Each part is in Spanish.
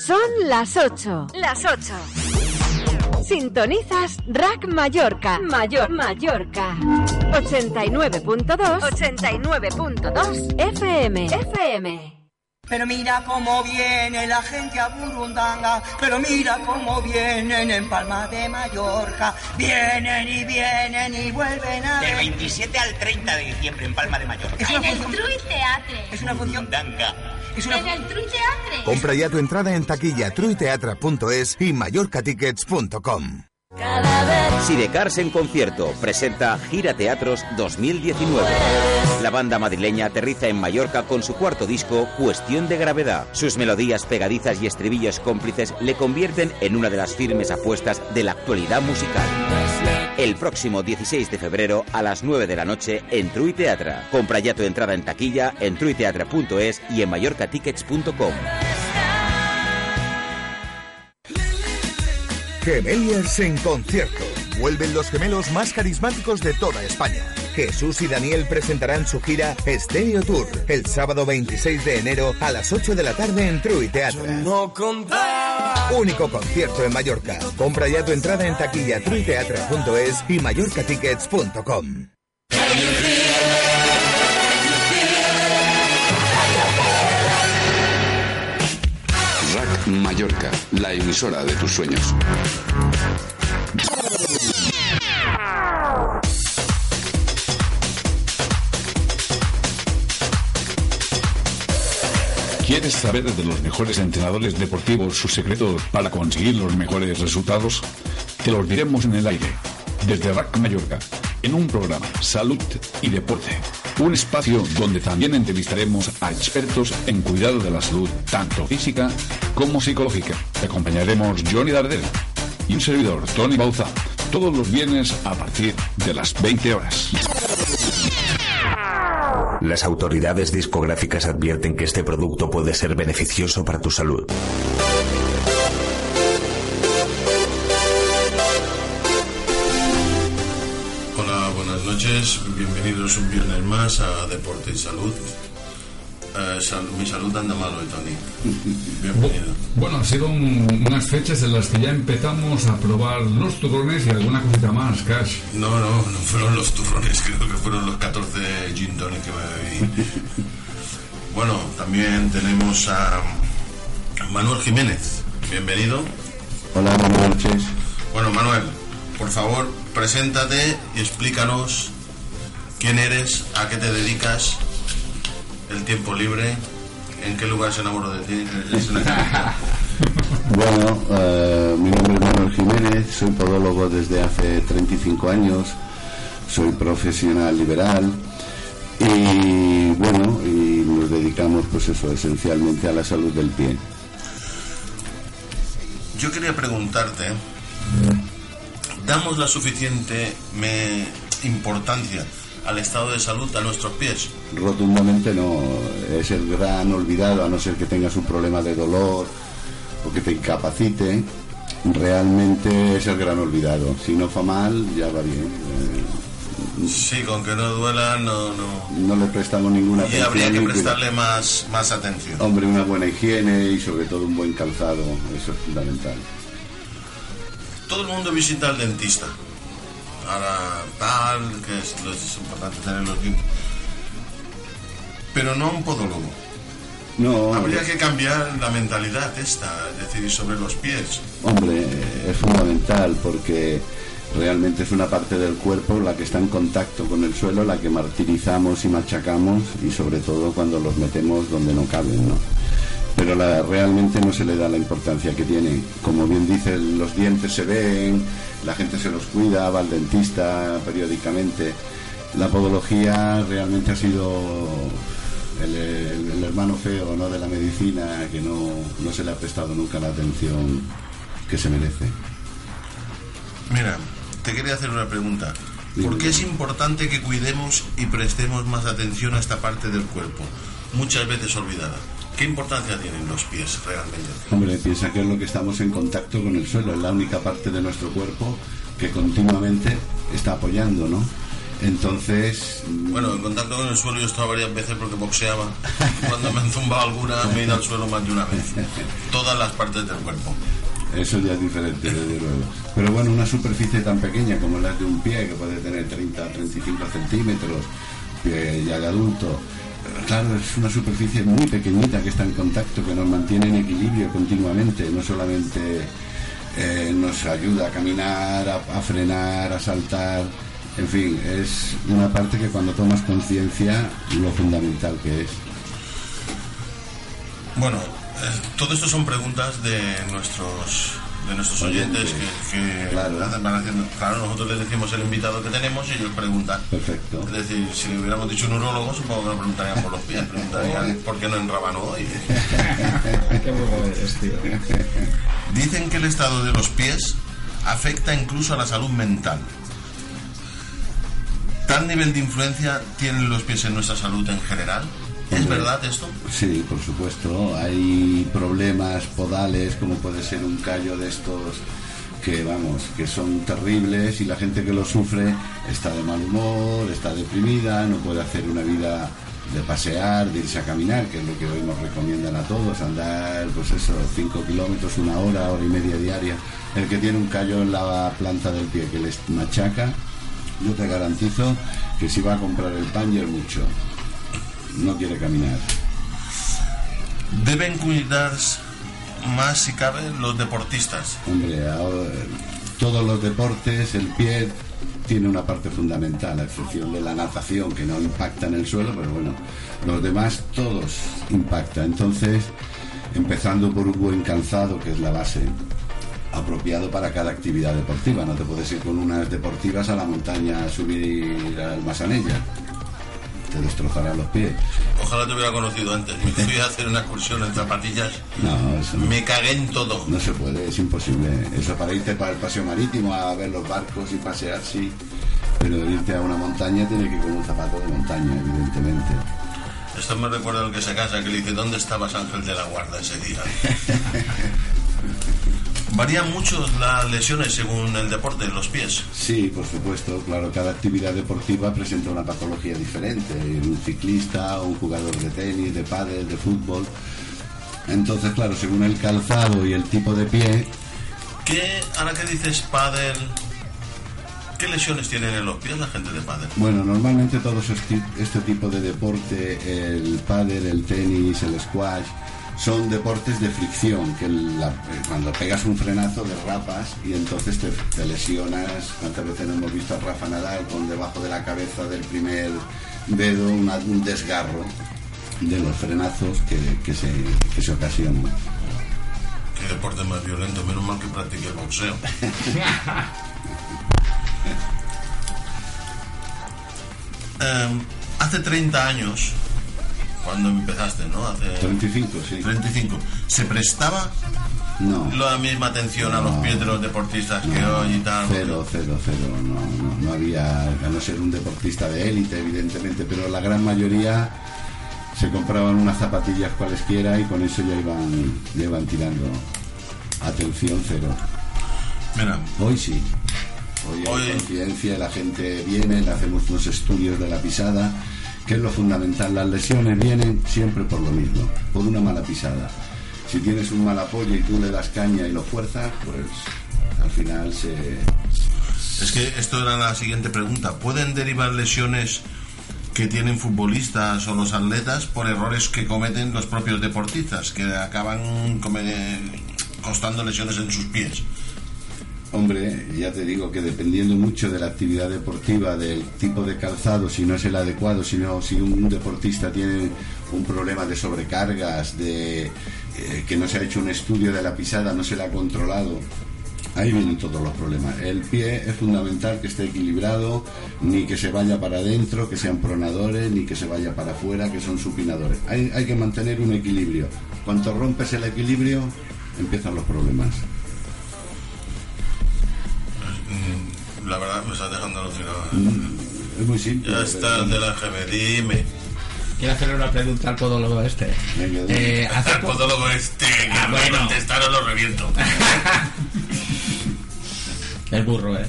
Son las 8. Las 8. Sintonizas Rack Mallorca. Mayor Mallorca. 89.2. 89.2 FM. FM. Pero mira cómo viene la gente a Burundanga, pero mira cómo vienen en Palma de Mallorca. Vienen y vienen y vuelven a... Del 27 al 30 de diciembre en Palma de Mallorca. Es una En el función... Trui Teatre. Es una función... Burundanga. Es una... En el Trui Teatre. Compra ya tu entrada en taquilla truiteatra.es y mallorcatickets.com. Sidecars en concierto presenta Gira Teatros 2019. La banda madrileña aterriza en Mallorca con su cuarto disco, Cuestión de Gravedad. Sus melodías pegadizas y estribillos cómplices le convierten en una de las firmes apuestas de la actualidad musical. El próximo 16 de febrero a las 9 de la noche en Trui Teatra. Compra ya tu entrada en taquilla en truiteatra.es y en mallorcatickets.com. Gemeliers en concierto. Vuelven los gemelos más carismáticos de toda España. Jesús y Daniel presentarán su gira Stereo Tour el sábado 26 de enero a las 8 de la tarde en Trui Teatro. Único concierto en Mallorca. Compra ya tu entrada en taquilla truiteatra.es y mallorcatickets.com. Mallorca, la emisora de tus sueños. ¿Quieres saber de los mejores entrenadores deportivos sus secretos para conseguir los mejores resultados? Te los diremos en el aire, desde Rack Mallorca, en un programa Salud y Deporte. Un espacio donde también entrevistaremos a expertos en cuidado de la salud, tanto física como psicológica. Te acompañaremos Johnny Dardel y un servidor, Tony Bauza, todos los viernes a partir de las 20 horas. Las autoridades discográficas advierten que este producto puede ser beneficioso para tu salud. A Deporte y Salud. Eh, sal- mi salud anda mal hoy, Tony. Bienvenido. Bueno, han sido un- unas fechas en las que ya empezamos a probar los turrones y alguna cosita más, Cash. No, no, no fueron los turrones, creo que fueron los 14 gin tonic que me bebí. Bueno, también tenemos a Manuel Jiménez. Bienvenido. Hola, buenas noches. Bueno, Manuel, por favor, preséntate y explícanos quién eres, a qué te dedicas, el tiempo libre, en qué lugar se enamoró de ti. Es una- Bueno, eh, mi nombre es Manuel Jiménez, soy podólogo desde hace 35 años, soy profesional liberal y bueno, y nos dedicamos pues eso, esencialmente a la salud del pie. Yo quería preguntarte, ¿damos la suficiente me- importancia al estado de salud a nuestros pies? Rotundamente no, es el gran olvidado, a no ser que tengas un problema de dolor o que te incapacite, realmente es el gran olvidado. Si no fa mal, ya va bien. Eh, Sí, con que no duela, no, no. no le prestamos ninguna Y atención. habría que prestarle más, más atención. Hombre, una buena higiene y sobre todo un buen calzado, eso es fundamental. Todo el mundo visita al dentista. Ahora tal, que es, importante tener los dientes. Pero no un podólogo. No, Habría que cambiar la mentalidad esta, es decir, sobre los pies. hombre, es fundamental porque realmente es una parte del cuerpo la que está en contacto con el suelo, la que martirizamos y machacamos y sobre todo cuando los metemos donde no caben, ¿no? Pero la- realmente no se le da la importancia que tiene. Como bien dice, los dientes se ven, la gente se los cuida, va al dentista periódicamente La podología realmente ha sido el, el- el hermano feo ¿no? de la medicina que no, no se le ha prestado nunca la atención que se merece. Mira, te quería hacer una pregunta. ¿Por qué es importante que cuidemos y prestemos más atención a esta parte del cuerpo? Muchas veces olvidada. ¿Qué importancia tienen los pies realmente? Hombre, piensa que es lo que estamos en contacto con el suelo, es la única parte de nuestro cuerpo que continuamente está apoyando, ¿no? Entonces, Bueno, en contacto con el suelo yo he estado varias veces porque boxeaba. Cuando me han zumbado alguna, me he ido al suelo más de una vez. Todas las partes del cuerpo. Eso ya es diferente, desde luego. Pero bueno, una superficie tan pequeña como la de un pie, que puede tener 30 a 35 centímetros, pie ya de adulto, claro, es una superficie muy pequeñita que está en contacto, que nos mantiene en equilibrio continuamente, no solamente eh, nos ayuda a caminar, a, a frenar, a saltar, en fin, es una parte que cuando tomas conciencia, lo fundamental que es. Bueno, eh, todo esto son preguntas de nuestros de nuestros oyentes que, que hacen- van haciendo. Claro, nosotros les decimos el invitado que tenemos y ellos preguntan. Perfecto. Es decir, si le hubiéramos dicho un urólogo, supongo que nos preguntarían por los pies, preguntarían por qué no enrabanó hoy. Qué eres, tío. Dicen que el estado de los pies afecta incluso a la salud mental. ¿Tal nivel de influencia tienen los pies en nuestra salud en general? ¿Es verdad esto? Sí, por supuesto. Hay problemas podales, como puede ser un callo de estos que, vamos, que son terribles y la gente que lo sufre está de mal humor, está deprimida, no puede hacer una vida de pasear, de irse a caminar, que es lo que hoy nos recomiendan a todos, andar, pues eso, 5 kilómetros, una hora, hora y media diaria. El que tiene un callo en la planta del pie que les machaca, yo te garantizo que si va a comprar el pan y el mucho, no quiere caminar. Deben cuidarse más si cabe los deportistas. Hombre, ahora, todos los deportes, el pie tiene una parte fundamental, a excepción de la natación, que no impacta en el suelo, pero bueno, los demás todos impactan. Entonces, empezando por un buen calzado, que es la base apropiado para cada actividad deportiva. No te puedes ir con unas deportivas a la montaña a subir al Masanella. Te destrozarán los pies. Ojalá te hubiera conocido antes. Me fui a hacer una excursión en zapatillas. No, eso no. Me cagué en todo. No se puede, es imposible. Eso para irte para el paseo marítimo a ver los barcos y pasear, sí. Pero irte a una montaña tiene que ir con un zapato de montaña, evidentemente. Esto me recuerda al que se casa, que le dice, ¿dónde estabas Ángel de la Guarda ese día? Varían mucho las lesiones según el deporte en los pies. Sí, por supuesto, claro, cada actividad deportiva presenta una patología diferente. Un ciclista, un jugador de tenis, de pádel, de fútbol. Entonces, claro, según el calzado y el tipo de pie, ¿Qué, ahora que dices pádel, qué lesiones tienen en los pies la gente de pádel? Bueno, normalmente todos este tipo de deporte, el pádel, el tenis, el squash, son deportes de fricción, que la- eh, cuando pegas un frenazo derrapas y entonces te, te lesionas. ¿Cuántas veces no hemos visto a Rafa Nadal con debajo de la cabeza del primer dedo una- un desgarro de los frenazos que, que se, que se ocasionan? Qué deporte más violento, menos mal que practiqué boxeo. Em, hace 30 años, cuando empezaste, ¿no? Hace 35, sí. 35. ¿Se prestaba No. la misma atención a los pies de los deportistas que hoy y tal? Cero, cero, cero. No, no, no había, a no ser un deportista de élite, evidentemente, pero la gran mayoría se compraban unas zapatillas cualesquiera y con eso ya iban, ya iban tirando. Atención, cero. Mira. Hoy sí. Hoy hay Hoy- conciencia, la gente viene, le hacemos unos estudios de la pisada, que es lo fundamental. Las lesiones vienen siempre por lo mismo, por una mala pisada. Si tienes un mal apoyo y tú le das caña y lo fuerzas, pues al final se, Es que esto era la siguiente pregunta. ¿Pueden derivar lesiones que tienen futbolistas o los atletas por errores que cometen los propios deportistas, que acaban costando lesiones en sus pies? Hombre, ya te digo que dependiendo mucho de la actividad deportiva, del tipo de calzado, si no es el adecuado, si un deportista tiene un problema de sobrecargas, de eh, que no se ha hecho un estudio de la pisada, no se la ha controlado Ahí vienen todos los problemas. El pie es fundamental que esté equilibrado, ni que se vaya para adentro, que sean pronadores, ni que se vaya para afuera, que son supinadores. Hay que mantener un equilibrio. Cuanto rompes el equilibrio, empiezan los problemas. La verdad me estás dejando alucinado. Mm, Es muy simple. Ya está el de la GB, dime. Quiero hacerle una pregunta al podólogo este. Eh, hace Al po- podólogo este, que Ah, bueno. contestaron, lo reviento. El burro, ¿eh?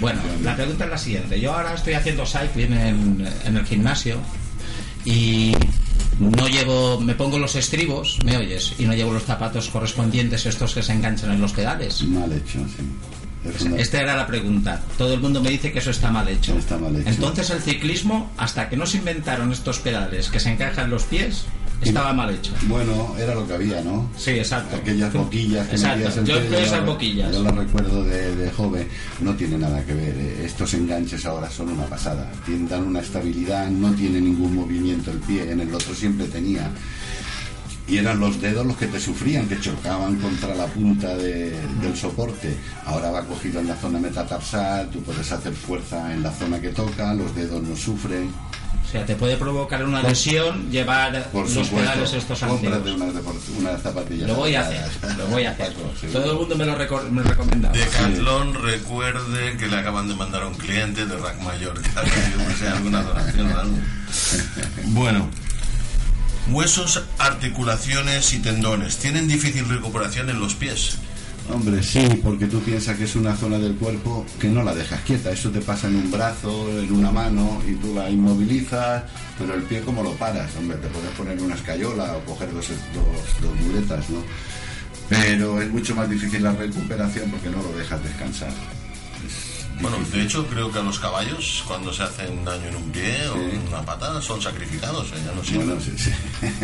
bueno, la pregunta es la siguiente. Yo ahora estoy haciendo cycling en, en el gimnasio y no llevo, me pongo los estribos, ¿me oyes? Y no llevo los zapatos correspondientes, estos que se enganchan en los pedales. Mal hecho, sí. Esta era la pregunta. Todo el mundo me dice que eso está mal hecho. Está mal hecho. Entonces el ciclismo, hasta que no se inventaron estos pedales que se encajan en los pies, estaba mal hecho. Bueno, era lo que había, ¿no? Sí, exacto. Aquellas boquillas que Exacto. Yo empleo esas boquillas. Yo las recuerdo de, de joven. No tiene nada que ver. eh. Estos enganches ahora son una pasada. Tienen, dan una estabilidad, no tiene ningún movimiento el pie. En el otro siempre tenía. Y eran los dedos los que te sufrían, que chocaban contra la punta de- del soporte. Ahora va cogido en la zona metatarsal, tú puedes hacer fuerza en la zona que toca, los dedos no sufren. O sea, te puede provocar una lesión llevar Por los pedales estos cómprate unas, unas zapatillas. Lo voy a hacer, lo voy a hacer. Sí. Todo el mundo me lo me recomienda. Decathlon recuerde que le acaban de mandar a un cliente de Rack Mayor que alguna donación o algo. Bueno, huesos, articulaciones y tendones tienen difícil recuperación en los pies. Hombre, sí, porque tú piensas que es una zona del cuerpo que no la dejas quieta. Eso te pasa en un brazo, en una mano, y tú la inmovilizas, pero el pie, ¿cómo lo paras? Hombre, te puedes poner una escayola o coger dos, dos, dos muletas, ¿no? Pero es mucho más difícil la recuperación porque no lo dejas descansar. Bueno, de hecho creo que a los caballos cuando se hacen daño en un pie o en una pata son sacrificados, ¿eh? ya no sirven. Bueno, sí, sí.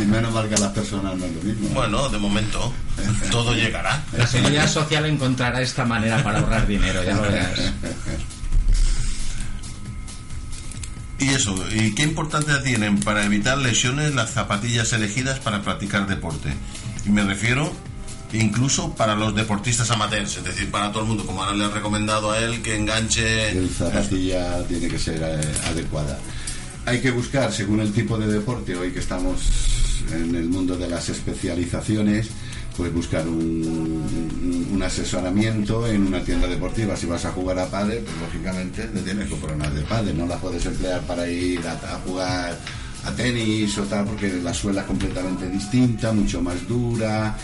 Menos mal que a las personas no es lo mismo. Bueno, de momento todo llegará. La seguridad social encontrará esta manera para ahorrar dinero, ya lo verás. Y eso, ¿y qué importancia tienen para evitar lesiones las zapatillas elegidas para practicar deporte? Y me refiero incluso para los deportistas amateurs, es decir, para todo el mundo, como ahora le han recomendado a él que enganche... El zapatilla tiene que ser eh, adecuada. Hay que buscar, según el tipo de deporte, hoy que estamos en el mundo de las especializaciones, pues buscar un, asesoramiento en una tienda deportiva. Si vas a jugar a pádel, pues lógicamente le tienes que unas de pádel, no las puedes emplear para ir a, a jugar a tenis o tal, porque la suela es completamente distinta, mucho más dura,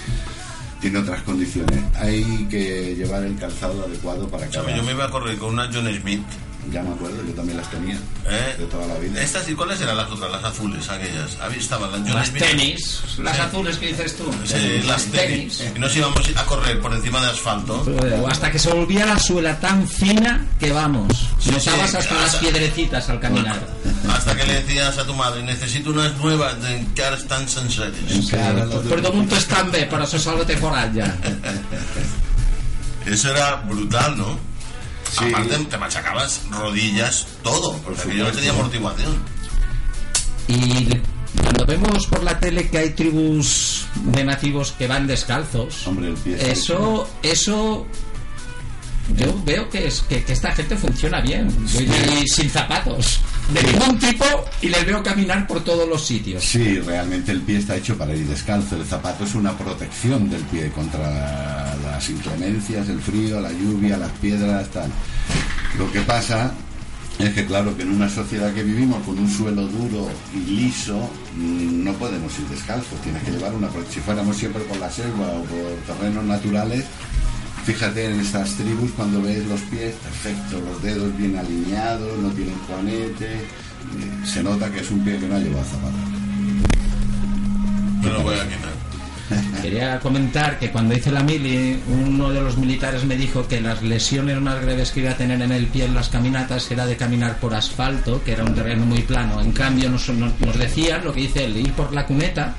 tiene otras condiciones. Hay que llevar el calzado adecuado para cada... ¿Sabe? Yo me iba a correr con una John Smith. Ya me acuerdo, yo también las tenía. ¿eh? De toda la vida. Estas y cuáles eran las otras, las azules, aquellas. Ahí estaban las John Las Smith. tenis, las Sí. azules que dices tú. Sí, las tenis. Y nos íbamos a correr por encima de asfalto. O hasta que se volvía la suela tan fina que vamos, Sí, notabas sí, hasta las hasta- piedrecitas al caminar. Hasta que le decías a tu madre, necesito unas nuevas de que ara estan senceres. Per damunt estan bé, però se sola té foralla. Eso era brutal, ¿no? Aparte te machacabas rodillas, todo, porque aquello no tenía amortiguación. Y cuando vemos por la tele que hay tribus de nativos que van descalzos, eso, eso, yo veo que, es, que, que esta gente funciona bien. Y sin zapatos de ningún tipo y les veo caminar por todos los sitios. Sí, realmente el pie está hecho para ir descalzo. El zapato es una protección del pie contra la- las inclemencias, el frío, la lluvia, las piedras, tal. Lo que pasa es que claro que en una sociedad que vivimos con un suelo duro y liso mm, no podemos ir descalzos. Tienes que llevar una si fuéramos siempre por la selva o por terrenos naturales. Fíjate en estas tribus cuando ves los pies, perfecto, los dedos bien alineados, no tienen juanete, eh, se nota que es un pie que no ha llevado zapatos. Me lo voy a quitar. Quería comentar que cuando hice la mili, uno de los militares me dijo que las lesiones más graves que iba a tener en el pie en las caminatas era de caminar por asfalto, que era un terreno muy plano. En cambio, nos, nos- decían lo que dice él, ir por la cuneta,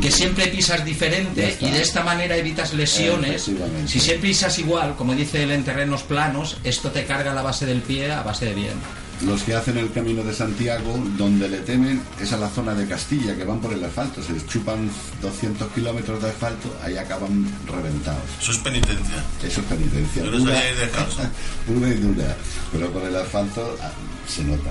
que siempre pisas diferente y de esta manera evitas lesiones. Si siempre pisas igual, como dice él, en terrenos planos, esto te carga la base del pie a base de bien. Los que hacen el camino de Santiago, donde le temen es a la zona de Castilla, que van por el asfalto, se chupan 200 kilómetros de asfalto, ahí acaban reventados. Eso es penitencia. Eso es penitencia. Yo no Dura- descalzo. Pura y dura, pero por el asfalto ah, se nota.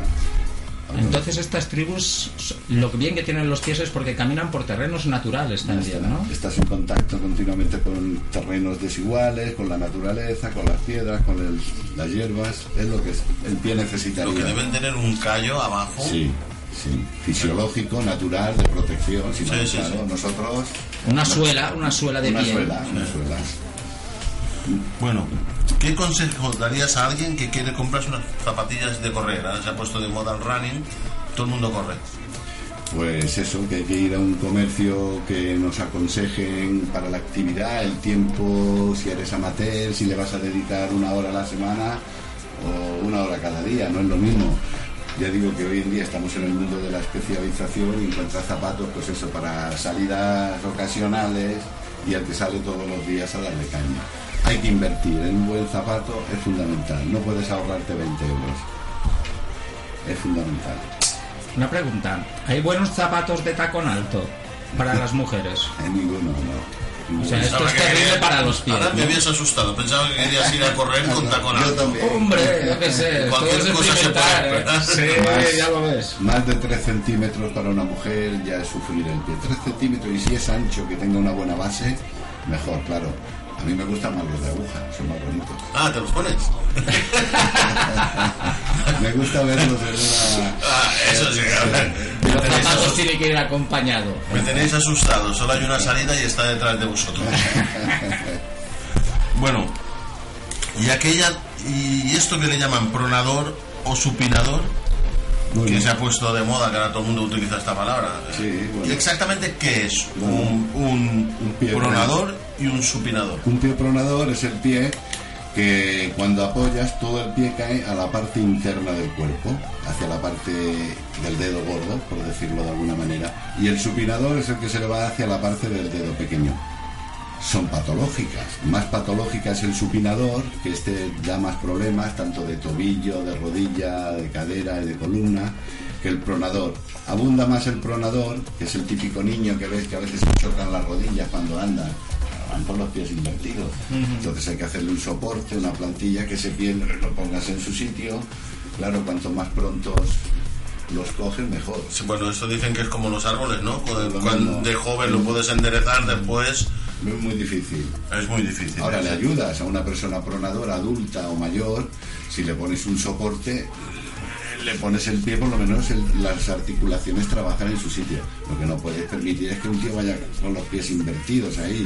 Entonces estas tribus, lo bien que tienen los pies es porque caminan por terrenos naturales también, ¿no? Estás en contacto continuamente con terrenos desiguales, con la naturaleza, con las piedras, con el- las hierbas, es lo que es- el pie necesitaría. Lo que deben tener un callo abajo. Sí, sí, fisiológico, natural, de protección, si no, Sí, sí, claro, sí. nosotros... Una suela, una suela de una pie. Suela, una suela. Bueno, ¿qué consejo darías a alguien que quiere comprarse unas zapatillas de correr? Se ha puesto de moda el running, todo el mundo corre. Pues eso, que hay que ir a un comercio que nos aconsejen para la actividad, el tiempo, si eres amateur, si le vas a dedicar una hora a la semana o una hora cada día, no es lo mismo. Ya digo que hoy en día estamos en el mundo de la especialización y encuentras zapatos, pues eso, para salidas ocasionales y al que sale todos los días a darle caña. Hay que invertir en un buen zapato, es fundamental. No puedes ahorrarte 20 euros. Es fundamental. Una pregunta, ¿hay buenos zapatos de tacón alto para las mujeres? En ninguno, no. O sea, esto Ahora es terrible quería- para los pies. Ahora me habías asustado, pensaba que querías ir a correr con tacón Yo alto. también. Hombre, yo qué sé, Cualquier cosa se puede ¿eh? Sí, ya lo ves. Más de 3 centímetros para una mujer ya es sufrir el pie. 3 centímetros y si es ancho, que tenga una buena base, mejor, claro. A mí me gustan más los de aguja, son más bonitos. Ah, ¿te los pones? Me gusta verlos en una... Ah, eso sí, Los zapatos tienen que ir acompañado. me tenéis asustado, solo hay una salida y está detrás de vosotros. Bueno, y aquella, y esto que le llaman pronador o supinador, que se ha puesto de moda, que ahora todo el mundo utiliza esta palabra. ¿Y exactamente qué es un, un pronador y un supinador? Un pie pronador es el pie que cuando apoyas todo el pie cae a la parte interna del cuerpo, hacia la parte del dedo gordo, por decirlo de alguna manera. Y el supinador es el que se le va hacia la parte del dedo pequeño. Son patológicas. Más patológica es el supinador, que este da más problemas, tanto de tobillo, de rodilla, de cadera y de columna, que el pronador. Abunda más el pronador, que es el típico niño que ves que a veces se chocan las rodillas cuando andan van con los pies invertidos. Ujú. Entonces hay que hacerle un soporte, una plantilla que ese pie lo pongas en su sitio. Claro, cuanto más pronto los coges, mejor. Sí, Bueno, esto dicen que es como los árboles, ¿no? Cuando, Lo cuando de joven lo puedes enderezar, después Es muy difícil. es muy difícil. Ahora le ayudas a una persona pronadora adulta o mayor, si le pones un soporte, le pones el pie, por lo menos el- las articulaciones trabajan en su sitio. Lo que no puedes permitir es que un tío vaya con los pies invertidos ahí,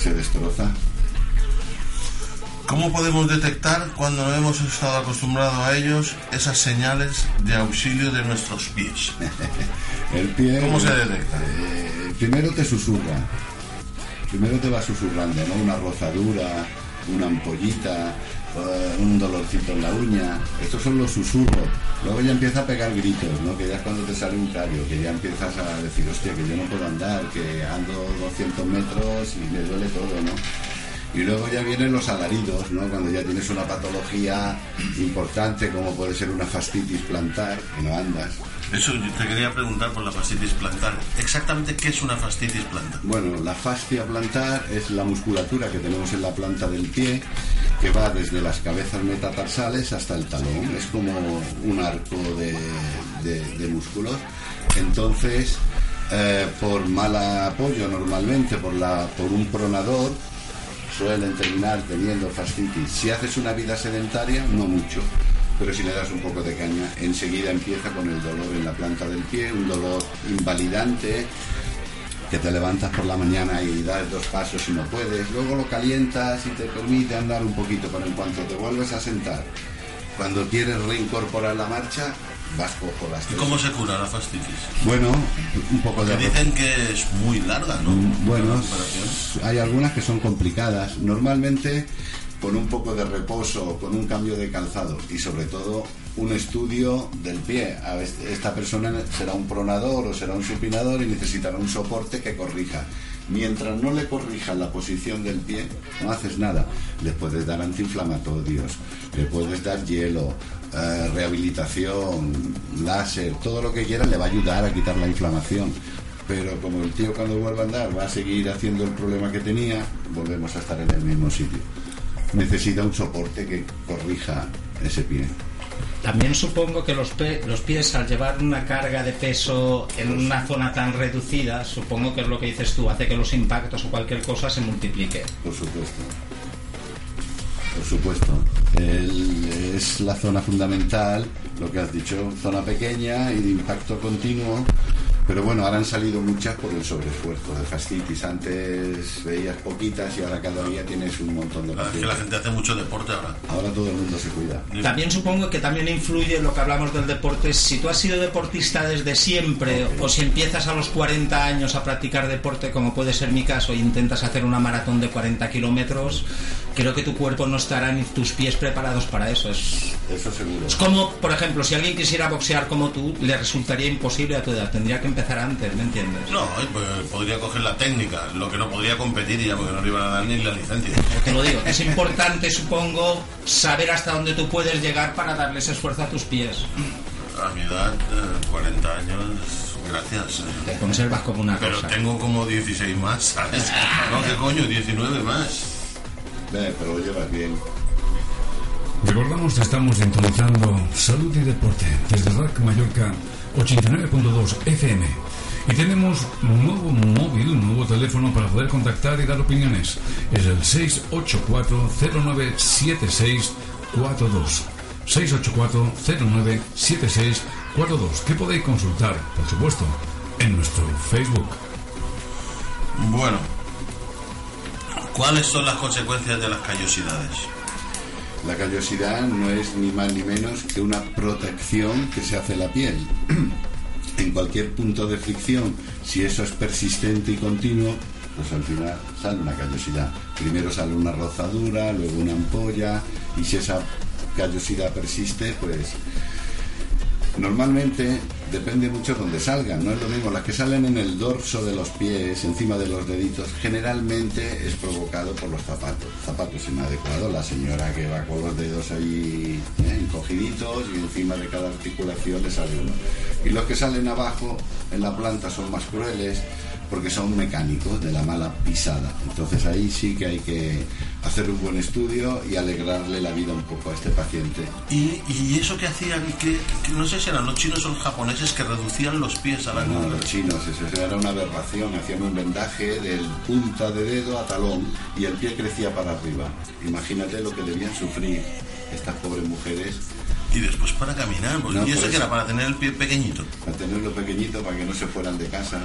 se, destroza. ¿Cómo podemos detectar cuando no hemos estado acostumbrados a ellos esas señales de auxilio de nuestros pies? El pie. ¿Cómo se detecta? eh, primero te susurra. Primero te va susurrando, ¿no? Una rozadura, una ampollita, un dolorcito en la uña. Estos son los susurros. Luego ya empieza a pegar gritos, ¿no? Que ya es cuando te sale un callo, que ya empiezas a decir, hostia, que yo no puedo andar, que ando 200 metros y me duele todo, ¿no? Y luego ya vienen los alaridos, ¿no? Cuando ya tienes una patología importante como puede ser una fascitis plantar, que no andas. Eso te quería preguntar por la fascitis plantar. Exactamente qué es una fascitis plantar. Bueno, la fascia plantar es la musculatura que tenemos en la planta del pie que va desde las cabezas metatarsales hasta el talón. Es como un arco de, de- de músculos. Entonces, eh, por mal apoyo normalmente, por, la, por un pronador, suelen terminar teniendo fascitis. Si haces una vida sedentaria, no mucho. Pero si le das un poco de caña, enseguida empieza con el dolor en la planta del pie, un dolor invalidante, que te levantas por la mañana y das dos pasos y no puedes, luego lo calientas y te permite andar un poquito, pero en cuanto te vuelves a sentar, cuando quieres reincorporar la marcha, vas cojo las ¿Y tres. cómo se cura la fascitis? Bueno, un poco de Que dicen que es muy larga, ¿no? bueno, hay algunas que son complicadas. Normalmente con un poco de reposo, con un cambio de calzado y sobre todo un estudio del pie. Esta persona será un pronador o será un supinador y necesitará un soporte que corrija. Mientras no le corrijas la posición del pie, no haces nada. Le puedes dar antiinflamatorios, le puedes dar hielo, eh, rehabilitación, láser, todo lo que quiera le va a ayudar a quitar la inflamación. Pero como el tío cuando vuelva a andar va a seguir haciendo el problema que tenía, volvemos a estar en el mismo sitio. Necesita un soporte que corrija ese pie. También supongo que los, los pies al llevar una carga de peso en una zona tan reducida, supongo que es lo que dices tú, hace que los impactos o cualquier cosa se multiplique. Por supuesto. Por supuesto. es la zona fundamental, lo que has dicho, zona pequeña y de impacto continuo pero bueno, ahora han salido muchas por el sobreesfuerzo de fascitis. Antes veías poquitas y ahora cada día tienes un montón de pacientes. Es que la gente hace mucho deporte ahora. Ahora todo el mundo se cuida. También supongo que también influye lo que hablamos del deporte. Si tú has sido deportista desde siempre o si empiezas a los 40 años a practicar deporte, como puede ser mi caso, e intentas hacer una maratón de 40 kilómetros, creo que tu cuerpo no estará ni tus pies preparados para eso. Es, eso seguro. Es como, por ejemplo, si alguien quisiera boxear como tú, le resultaría imposible a tu edad. Tendría que empezar antes, ¿me entiendes? No, pues, podría coger la técnica, lo que no podría competir ya porque no le iban a dar ni la licencia. Te lo digo, es importante, supongo, saber hasta dónde tú puedes llegar para darles esfuerzo a tus pies. A mi edad, 40 eh, años, gracias. Te conservas como una Pero tengo como 16 más, ¿sabes? no, ¿qué coño? 19 más. Pero lo llevas bien. Recordamos que estamos sintonizando Salud y Deporte desde RAC Mallorca 89.2 FM. Y tenemos un nuevo móvil, un nuevo teléfono para poder contactar y dar opiniones. Es el 684-097642. 684-097642. Que podéis consultar, por supuesto, en nuestro Facebook. Bueno, ¿cuáles son las consecuencias de las callosidades? La callosidad no es ni más ni menos que una protección que se hace la piel. en cualquier punto de fricción, si eso es persistente y continuo, pues al final sale una callosidad. Primero sale una rozadura, luego una ampolla, y si esa callosidad persiste, pues Normalmente depende mucho donde salgan, no es lo mismo. Las que salen en el dorso de los pies, encima de los deditos, generalmente es provocado por los zapatos. Zapatos inadecuados, la señora que va con los dedos ahí ¿eh? encogiditos y encima de cada articulación le sale uno. Y los que salen abajo en la planta son más crueles porque son mecánicos de la mala pisada. Entonces ahí sí que hay que hacer un buen estudio y alegrarle la vida un poco a este paciente. ¿Y, y eso que hacían? Que, no sé si eran los chinos o los japoneses que reducían los pies a la No, los chinos, eso era una aberración. Hacían un vendaje del punta de dedo a talón y el pie crecía para arriba. Imagínate lo que debían sufrir estas pobres mujeres y después para caminar, porque yo sé que era para tener el pie pequeñito. Para tenerlo pequeñito, para que no se fueran de casa.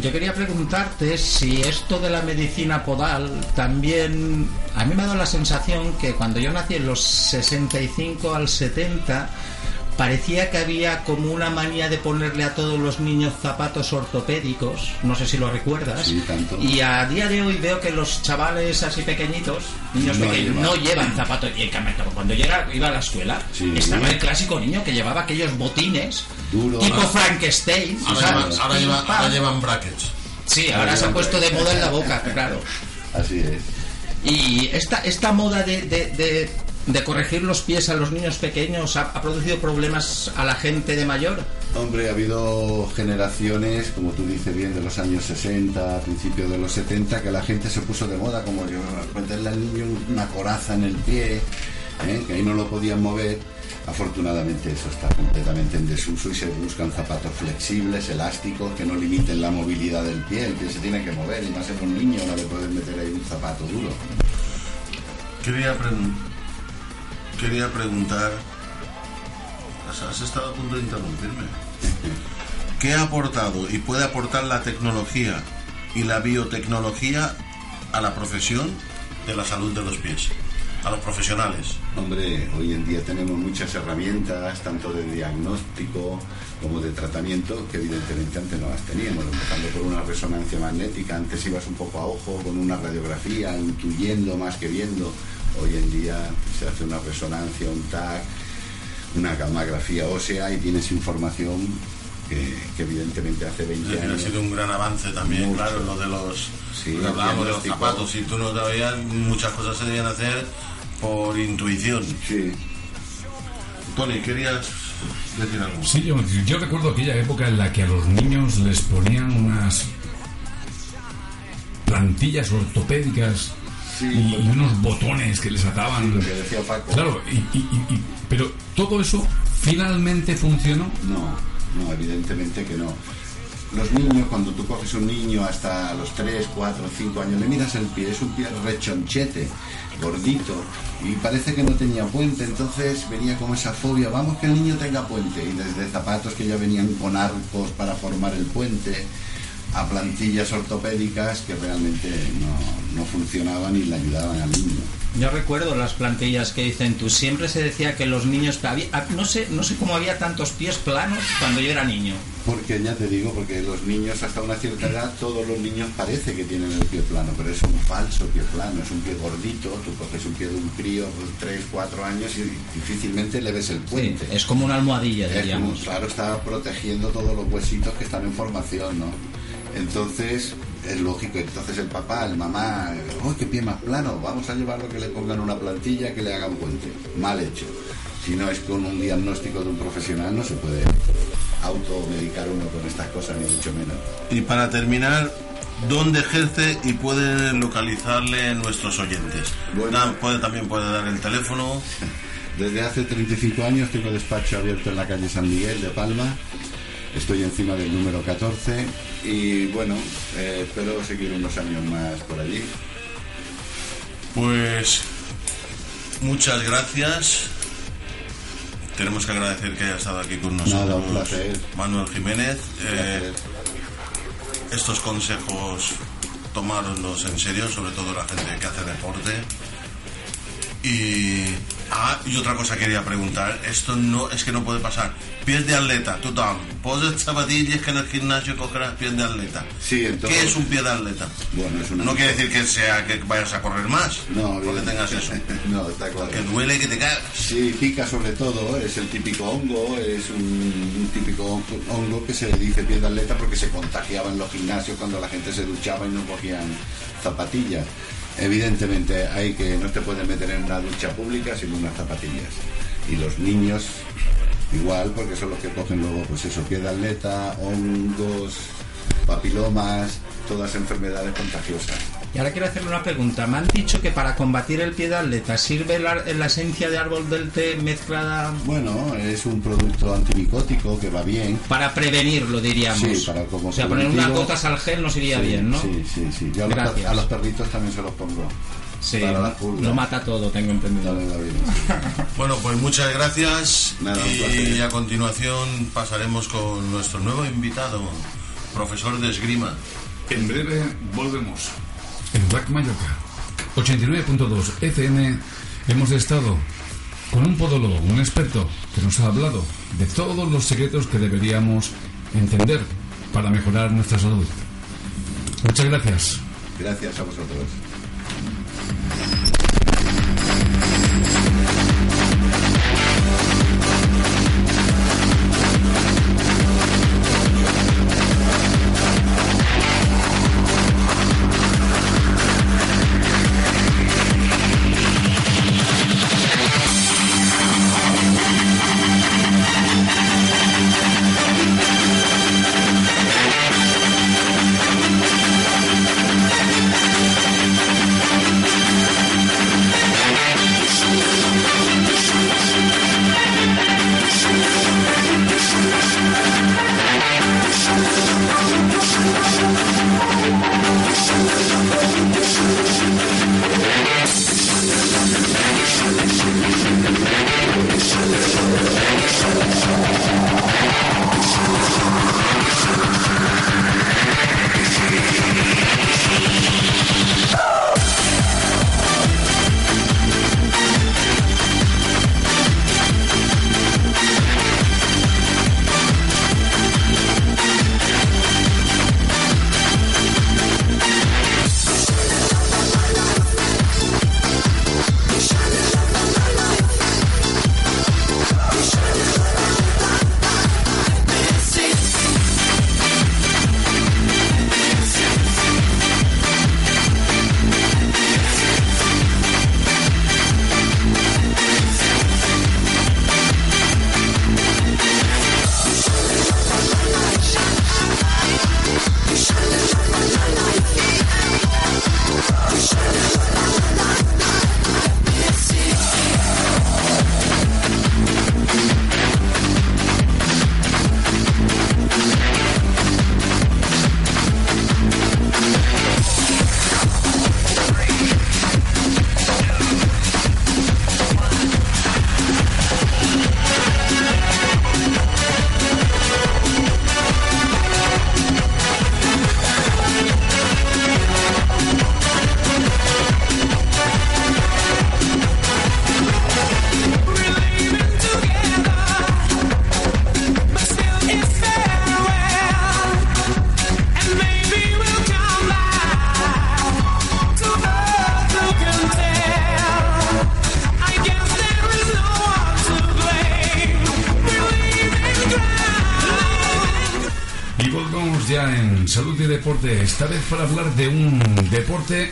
Yo quería preguntarte si esto de la medicina podal también... A mí me ha dado la sensación que cuando yo nací en los 65 al 70 parecía que había como una manía de ponerle a todos los niños zapatos ortopédicos, no sé si lo recuerdas. Y a día de hoy veo que los chavales así pequeñitos, niños no pequeños, llevan. no llevan zapatos. Y cuando llega, iba a la escuela, estaba el clásico niño que llevaba aquellos botines tipo Frankenstein. Ahora, llevan, brackets. Sí, ahora, se ha puesto de moda en la boca, claro. Así es. Y esta, esta moda de de corregir los pies a los niños pequeños ha, producido problemas a la gente de mayor? Hombre, ha habido generaciones, como tú dices bien, de los años 60, principios de los 70, que la gente se puso de moda, como yo, meterle al niño una coraza en el pie, ¿eh? que ahí no lo podían mover. Afortunadamente eso está completamente en desuso y se buscan zapatos flexibles, elásticos, que no limiten la movilidad del pie. El pie se tiene que mover y más en un niño no le puedes meter ahí un zapato duro. Quería quería preguntar, has estado a punto de interrumpirme. ¿Qué ha aportado y puede aportar la tecnología y la biotecnología a la profesión de la salud de los pies? A los profesionales. Hombre, hoy en día tenemos muchas herramientas, tanto de diagnóstico como de tratamiento, que evidentemente antes no las teníamos, empezando por una resonancia magnética, antes ibas un poco a ojo con una radiografía, intuyendo más que viendo, Hoy en día se hace una resonancia, un TAC, una gammagrafía ósea y tienes información que, evidentemente hace 20 años. Ha sido un gran avance también, claro, lo de los. Sí, hablábamos de los zapatos. Si tú no te veías, muchas cosas se debían hacer por intuición. Sí. Tony, querías decir algo. Sí, yo, yo recuerdo aquella época en la que a los niños les ponían unas plantillas ortopédicas y, y unos botones que les ataban. Sí, lo que decía Paco. Claro, y, y- y- y- pero todo eso finalmente funcionó. No, no, evidentemente que no. Los niños, cuando tú coges un niño hasta los 3, 4, 5 años, le miras el pie, es un pie rechonchete, gordito, y parece que no tenía puente, entonces venía como esa fobia, vamos que el niño tenga puente, y desde zapatos que ya venían con arcos para formar el puente, a plantillas ortopédicas que realmente no, no funcionaban y le ayudaban al niño. Yo recuerdo las plantillas que dicen tú. Siempre se decía que los niños había, ah, no sé, no sé cómo había tantos pies planos cuando yo era niño. Porque ya te digo, porque los niños hasta una cierta edad, todos los niños parece que tienen el pie plano, pero es un falso pie plano, es un pie gordito, tú coges un pie de un crío de 3, 4 años y difícilmente le ves el puente. es como una almohadilla, Es como, diríamos. claro, está protegiendo todos los huesitos que están en formación, ¿no? Entonces, es lógico, entonces el papá, el mamá, ¡oh, qué pie más plano! Vamos a llevarlo que le pongan una plantilla que le hagan puente. Mal hecho. Si no es con un diagnóstico de un profesional, no se puede automedicar uno con estas cosas, ni mucho menos. Y para terminar, ¿dónde ejerce y pueden localizarle nuestros oyentes? Dan- puede, también puede dar el teléfono. Desde hace 35 años tengo despacho abierto en la calle San Miguel de Palma. Estoy encima del número 14 y bueno, eh, espero seguir unos años más por allí. Pues muchas gracias. Tenemos que agradecer que haya estado aquí con nosotros Nada, un placer. Manuel Jiménez. Eh, estos consejos tomároslos en serio, sobre todo la gente que hace deporte. Y, ah, y otra cosa quería preguntar, esto no es que no puede pasar. Pies de atleta, total. Poses zapatillas que en el gimnasio cogerás pies de atleta. Sí, entonces- ¿Qué es un pie de atleta? Bueno, es una... No quiere decir que sea que vayas a correr más, No, porque tengas eso. no, está claro. Que duele que te cagas. Sí, pica sobre todo, es el típico hongo, es un, un típico hongo- que se le dice piel de atleta porque se contagiaba en los gimnasios cuando la gente se duchaba y no cogían zapatillas. Evidentemente hay que no te puedes meter en una ducha pública sin unas zapatillas. Y los niños igual porque son los que cogen luego pues eso, piel de atleta, hongos, papilomas, todas enfermedades contagiosas. Y ahora quiero hacerle una pregunta. Me han dicho que para combatir el pie de atleta sirve la, la esencia de árbol del té mezclada Bueno, es un producto antimicótico que va bien. para prevenirlo, diríamos. Sí, para como o sea, poner unas gotas al gel nos iría Sí, bien, ¿no? Sí, sí, sí. Yo a los, per- Gracias. a los perritos también se los pongo. Sí, lo mata todo, tengo entendido. Bueno, pues muchas gracias Nada, y a continuación pasaremos con nuestro nuevo invitado, profesor de esgrima. En breve volvemos. En Rack Mallorca, 89.2 FM, hemos estado con un podólogo, un experto, que nos ha hablado de todos los secretos que deberíamos entender para mejorar nuestra salud. Muchas gracias. Gracias a vosotros. Deporte, esta vez para hablar de un deporte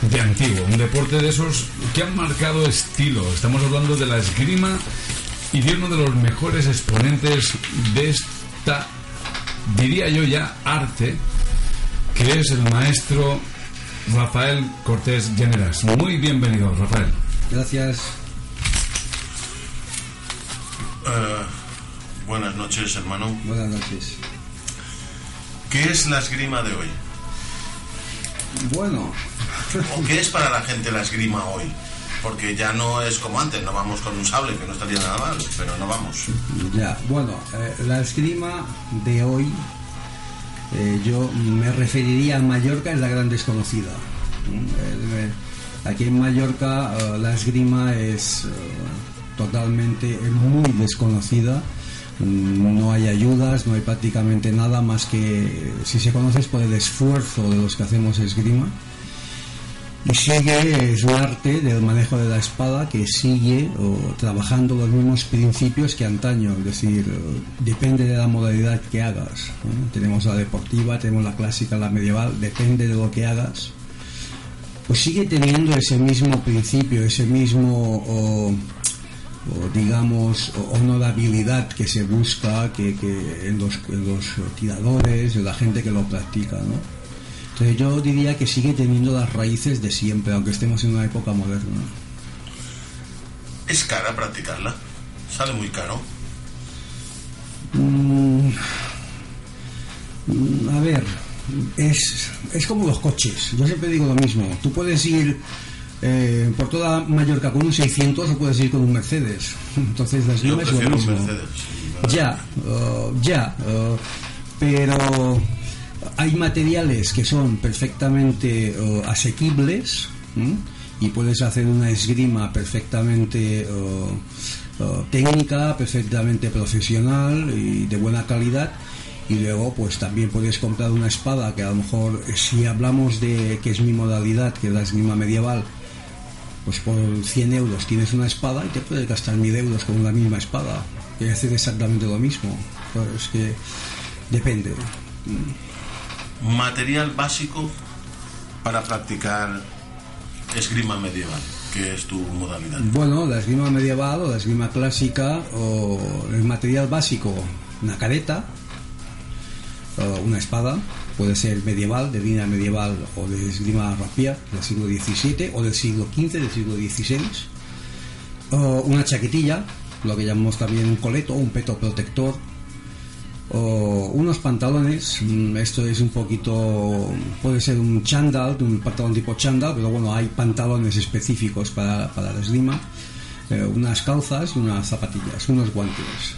de antiguo, un deporte de esos que han marcado estilo. Estamos hablando de la esgrima y de uno de los mejores exponentes de esta, diría yo ya, arte, que es el maestro Rafael Cortés Generas. Muy bienvenido, Rafael. Gracias. Eh, buenas noches, hermano. Buenas noches. ¿Qué es la esgrima de hoy? Bueno. ¿O qué es para la gente la esgrima hoy? Porque ya no es como antes, no vamos con un sable, que no estaría nada mal, pero no vamos. Ya, bueno, eh, la esgrima de hoy, eh, yo me referiría a Mallorca, es la gran desconocida. Eh, aquí en Mallorca la esgrima es totalmente muy desconocida no hay ayudas, no hay prácticamente nada más que si se conoce es por el esfuerzo de los que hacemos esgrima. Y sigue, es un arte del manejo de la espada que sigue trabajando los mismos principios que antaño, es decir, depende de la modalidad que hagas. Tenemos la deportiva, tenemos la clásica, la medieval, depende de lo que hagas. Pues sigue teniendo ese mismo principio, ese mismo o digamos honorabilidad que se busca que, en, los, tiradores, en la gente que lo practica, ¿no? Entonces yo diría que sigue teniendo las raíces de siempre, aunque estemos en una época moderna. ¿Es cara practicarla? ¿Sale muy caro? Mm, a ver, es, es como los coches. Yo siempre digo lo mismo. Tú puedes ir eh, por toda Mallorca con un 600 o puedes ir con un Mercedes. Entonces las Yo es lo mismo. ya, uh, ya, uh, pero hay materiales que son perfectamente uh, asequibles y puedes hacer una esgrima perfectamente técnica, perfectamente profesional y de buena calidad y luego pues también puedes comprar una espada que a lo mejor si hablamos de que es mi modalidad que es la esgrima medieval pues por 100 euros tienes una espada y te puedes gastar 1000 euros con la misma espada y hacer exactamente lo mismo. es que depende. Material básico para practicar esgrima medieval, que es tu modalidad. Bueno, la esgrima medieval o la esgrima clásica o el material básico, una careta, o una espada, puede ser medieval, de línea medieval o de esgrima rapier del siglo XVII o del siglo XV, del siglo XVI, una chaquetilla, lo que llamamos también un coleto, un peto protector, unos pantalones, mm, esto es un poquito, puede ser un chandal, un pantalón tipo chandal, pero bueno, hay pantalones específicos para, para la esgrima, eh, unas calzas, unas zapatillas, unos guantes.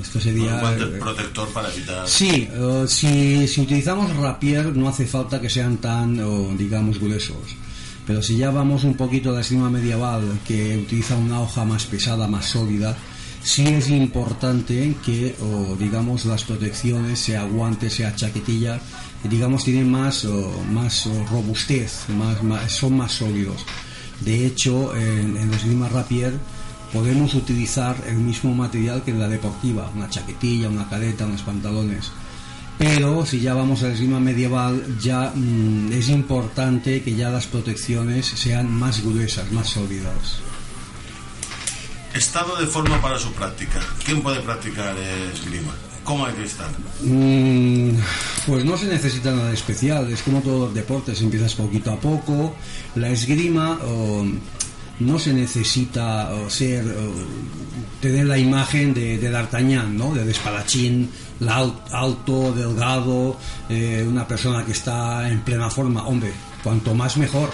Esto sería. Un protector para evitar. Sí, eh, si, si, utilizamos rapier, no hace falta que sean tan, digamos, gruesos. Pero si ya vamos un poquito a la esgrima medieval, que utiliza una hoja más pesada, más sólida, sí es importante que, digamos, las protecciones, sea guante, sea chaquetilla, digamos, tienen más, más robustez, más, son más sólidos. De hecho, en, en la esgrima rapier podemos utilizar el mismo material que en la deportiva, una chaquetilla, una careta, unos pantalones. Pero si ya vamos a la esgrima medieval, ya mm, es importante que ya las protecciones sean más gruesas, más sólidas. Estado de forma para su práctica. ¿Quién puede practicar esgrima? ¿Cómo hay que? Mm, pues no se necesita nada especial, es como todos los deportes, empiezas poquito a poco. La esgrima no se necesita ser tener la imagen de, D'Artagnan, ¿no? De espadachín alto, delgado, eh, una persona que está en plena forma. Hombre, cuanto más mejor.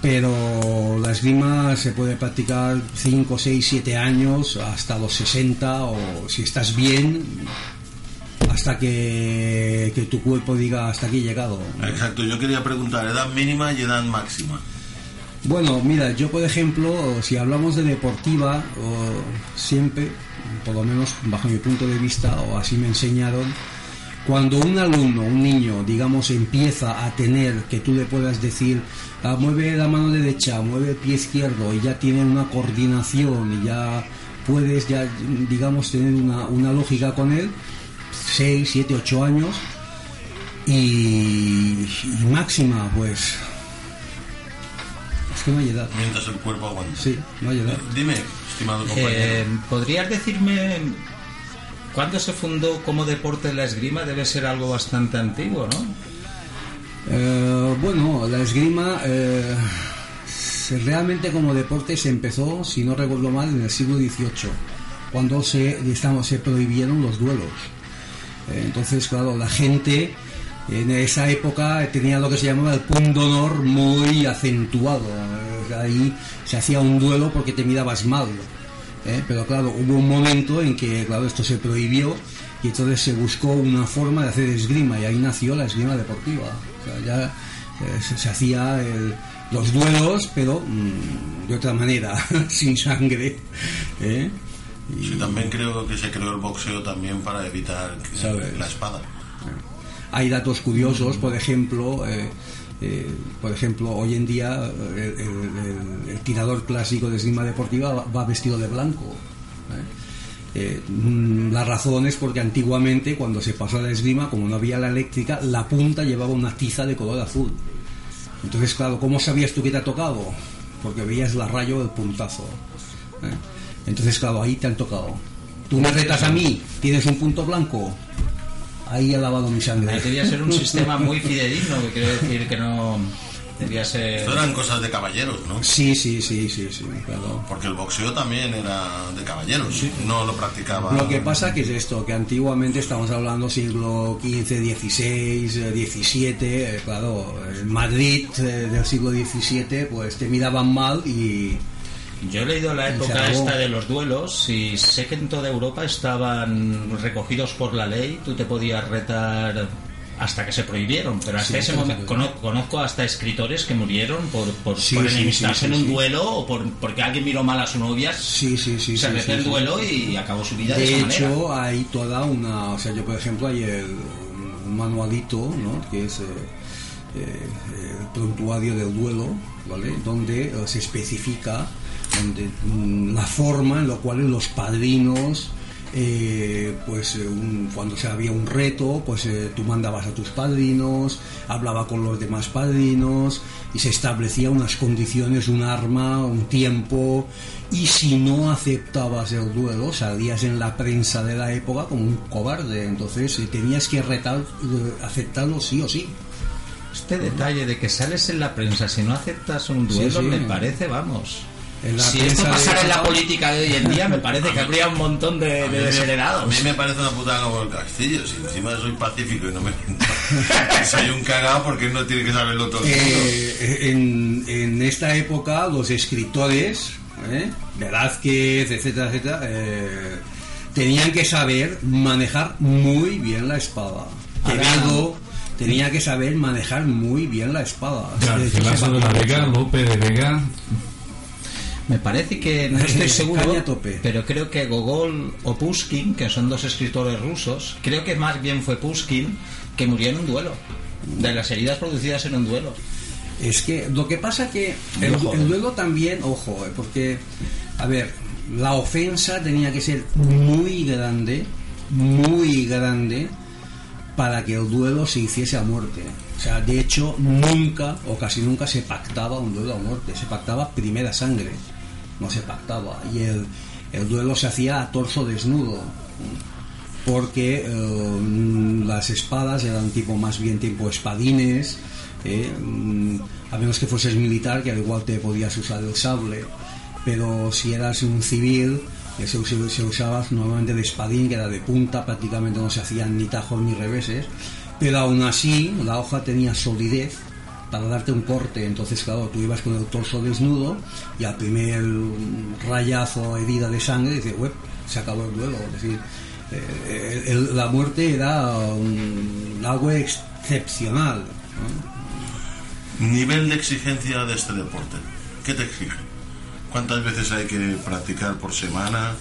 Pero la esgrima se puede practicar 5, 6, 7 años hasta los 60 o si estás bien hasta que, que tu cuerpo diga hasta aquí he llegado. Exacto, yo quería preguntar edad mínima y edad máxima. Bueno, mira, yo por ejemplo, si hablamos de deportiva, siempre, por lo menos bajo mi punto de vista, o así me enseñaron, cuando un alumno, un niño, digamos, empieza a tener que tú le puedas decir, ah, mueve la mano derecha, mueve el pie izquierdo, y ya tiene una coordinación, y ya puedes, ya, digamos, tener una, una lógica con él, 6, 7, 8 años. Y, y máxima, pues. Es que no hay edad. Mientras el cuerpo aguanta. Sí, no hay edad. Dime, estimado compañero. Eh, ¿Podrías decirme cuándo se fundó como deporte la esgrima? Debe ser algo bastante antiguo, ¿no? Eh, bueno, la esgrima eh, realmente como deporte se empezó, si no recuerdo mal, en el siglo XVIII, cuando se, prohibieron los duelos. Eh, entonces, claro, la gente en esa época tenía lo que se llamaba el punto muy acentuado. Ahí se hacía un duelo porque te mirabas mal. Pero claro, hubo un momento en que, claro, esto se prohibió y entonces se buscó una forma de hacer esgrima y ahí nació la esgrima deportiva. O sea, ya eh, se, se hacía el- los duelos, pero mm, de otra manera, sin sangre. ¿eh? Sí, también creo que se creó el boxeo también para evitar la espada. Hay datos curiosos, por ejemplo, eh, eh, por ejemplo, hoy en día el, el- el tirador clásico de esgrima deportiva va, va vestido de blanco. ¿eh? Eh, mm, la razón es porque antiguamente, cuando se pasó a la esgrima, como no había la eléctrica, la punta llevaba una tiza de color azul. Entonces, claro, ¿cómo sabías tú que te ha tocado? Porque veías la rayo del puntazo. ¿eh? Entonces, claro, ahí te han tocado. Tú me retas a mí, tienes un punto blanco. Ahí he lavado mi sangre. Ahí debía ser un sistema muy fidedigno, que quiero decir que no debía ser... Esto eran cosas de caballeros, ¿no? Sí, sí, sí, sí, sí, claro. Porque el boxeo también era de caballeros, no lo practicaba. Lo que pasa que es esto, que antiguamente estamos hablando siglo XV, XVI, XVII, claro, en Madrid eh, del siglo XVII, pues te miraban mal y... Yo he leído la época esta de los duelos y sé que en toda Europa estaban recogidos por la ley, tú te podías retar hasta que se prohibieron, pero hasta Sí, ese momento conozco hasta escritores que murieron por, por, Sí, por sí, enemistarse sí, en un duelo o por, porque alguien miró mal a su novia, Sí, sí, sí. se sí, el duelo y acabó su vida de, De esa manera. hecho, hay toda una. O sea, yo, por ejemplo, hay el, un manualito, ¿no? Que es eh, eh, el prontuario del duelo, ¿vale? Donde eh, se especifica donde, mm, la forma en la cual los padrinos. Eh, pues eh, un- cuando se había un reto pues eh, tú mandabas a tus padrinos hablaba con los demás padrinos y se establecía unas condiciones un arma un tiempo y si no aceptabas el duelo salías en la prensa de la época como un cobarde entonces eh, tenías que retar eh, aceptarlo sí o sí Este detalle de que sales en la prensa si no aceptas un duelo Sí, sí. me parece, vamos. En la Si esto prensa de pasara en la política de hoy en día, me parece que habría un montón de, A mí de me- desheredados. A mí me parece una putada como el castillo. Si encima soy pacífico y no me. soy un cagado porque no tiene que saberlo todo. el mundo. Eh, en, en esta época los escritores, ¿eh? Velázquez, etcétera, etcétera, eh, tenían que saber manejar muy bien la espada. Quevedo tenía que saber manejar muy bien la espada. Garcilaso de la Vega. Lope de Vega. Me parece que, no estoy seguro, pero creo que Gogol o Pushkin, que son dos escritores rusos, creo que más bien fue Pushkin que murió en un duelo, de las heridas producidas en un duelo. Es que lo que pasa que el, el duelo también, ojo, eh, porque, a ver, la ofensa tenía que ser muy grande, muy grande, para que el duelo se hiciese a muerte. O sea, de hecho, nunca o casi nunca se pactaba un duelo a muerte, se pactaba primera sangre, no se pactaba. Y el, el duelo se hacía a torso desnudo, porque eh, las espadas eran tipo más bien tipo espadines, eh, mm, a menos que fueses militar, que al igual te podías usar el sable, pero si eras un civil, se, se usaba normalmente de espadín, que era de punta, prácticamente no se hacían ni tajos ni reveses, pero aún así la hoja tenía solidez para darte un corte, entonces claro, tú ibas con el torso desnudo y al primer rayazo, herida de sangre, dices, "Uep, se acabó el duelo, decir, eh, la muerte era un- algo excepcional. Nivel de exigencia de este deporte. ¿Qué te exige? ¿Cuántas veces hay que practicar por semana?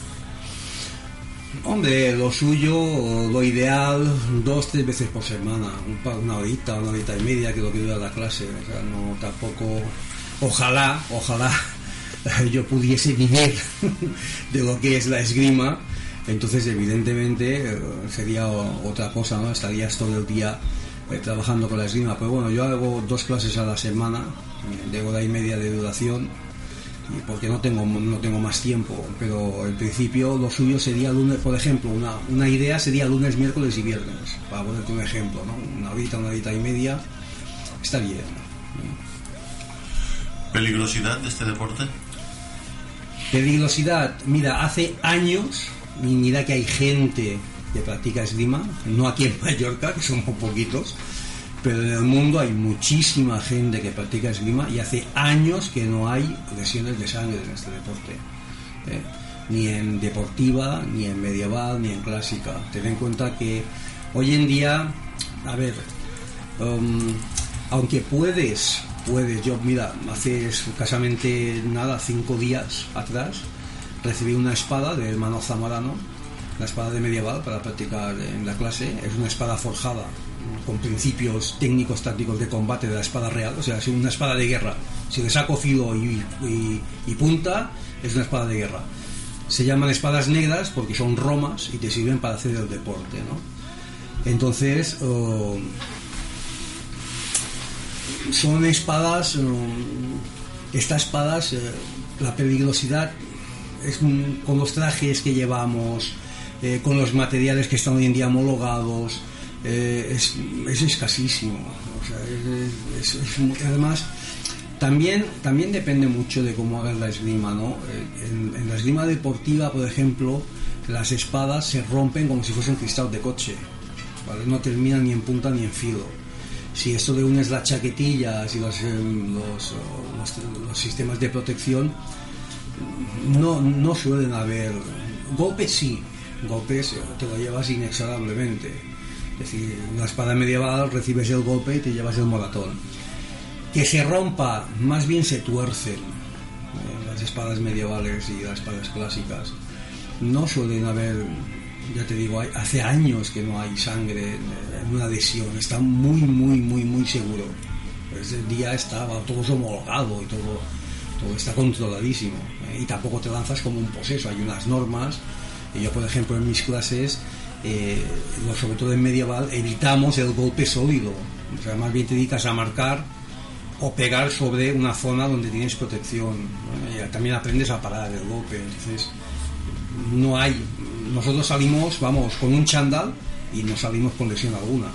Hombre, lo suyo, lo ideal, dos, tres veces por semana, una horita, una horita y media, que es lo que dura la clase. O sea, no tampoco. Ojalá, ojalá yo pudiese vivir de lo que es la esgrima, Entonces, evidentemente, eh, sería otra cosa, ¿no? Estarías todo el día eh, trabajando con la esgrima. Pero bueno, yo hago dos clases a la semana, de hora y media de duración, porque no tengo, no tengo más tiempo. Pero en principio lo suyo sería lunes, por ejemplo, una, una idea sería lunes, miércoles y viernes, para ponerte un ejemplo, ¿no? Una horita, una horita y media, está bien. ¿Peligrosidad de este deporte? Peligrosidad, mira, hace años, y mira que hay gente que practica esgrima, no aquí en Mallorca, que somos poquitos, pero en el mundo hay muchísima gente que practica esgrima y hace años que no hay lesiones de sangre en este deporte. ¿eh? Ni en deportiva, ni en medieval, ni en clásica. Ten en cuenta que hoy en día, a ver, um, aunque puedes, puedes, yo mira, hace escasamente nada, cinco días atrás, recibí una espada del hermano Zamorano, la espada de medieval para practicar en la clase, es una espada forjada con principios técnicos tácticos de combate de la espada real, o sea, es una espada de guerra. Si le saco filo y, punta, es una espada de guerra. Se llaman espadas negras porque son romas y te sirven para hacer el deporte, ¿no? Entonces, son espadas, estas espadas, eh, la peligrosidad es con los trajes que llevamos, eh, con los materiales que están hoy en día homologados, eh, es, es escasísimo. O además, también, también depende mucho de cómo hagas la esgrima, ¿no? Eh, En, la esgrima deportiva, por ejemplo, las espadas se rompen como si fuesen cristal de coche. No terminan ni en punta ni en filo. Si esto le unes las chaquetillas y los, eh, los, los- sistemas de protección, no, no suelen haber golpes sí golpes te lo llevas inexorablemente es decir una espada medieval recibes el golpe y te llevas el moratón que se rompa más bien se tuercen eh, las espadas medievales y las espadas clásicas. No suelen haber ya te digo hay- hace años que no hay sangre en en una adhesión está muy muy muy muy seguro. Ese día estaba todo homologado y todo todo está controladísimo ¿eh? y tampoco te lanzas como un poseso, hay unas normas y yo por ejemplo en mis clases eh, sobre todo en medieval evitamos el golpe sólido. O sea más bien te dedicas a marcar o pegar sobre una zona donde tienes protección también aprendes a parar el golpe. Entonces no hay nosotros salimos vamos con un chándal y no salimos con lesión alguna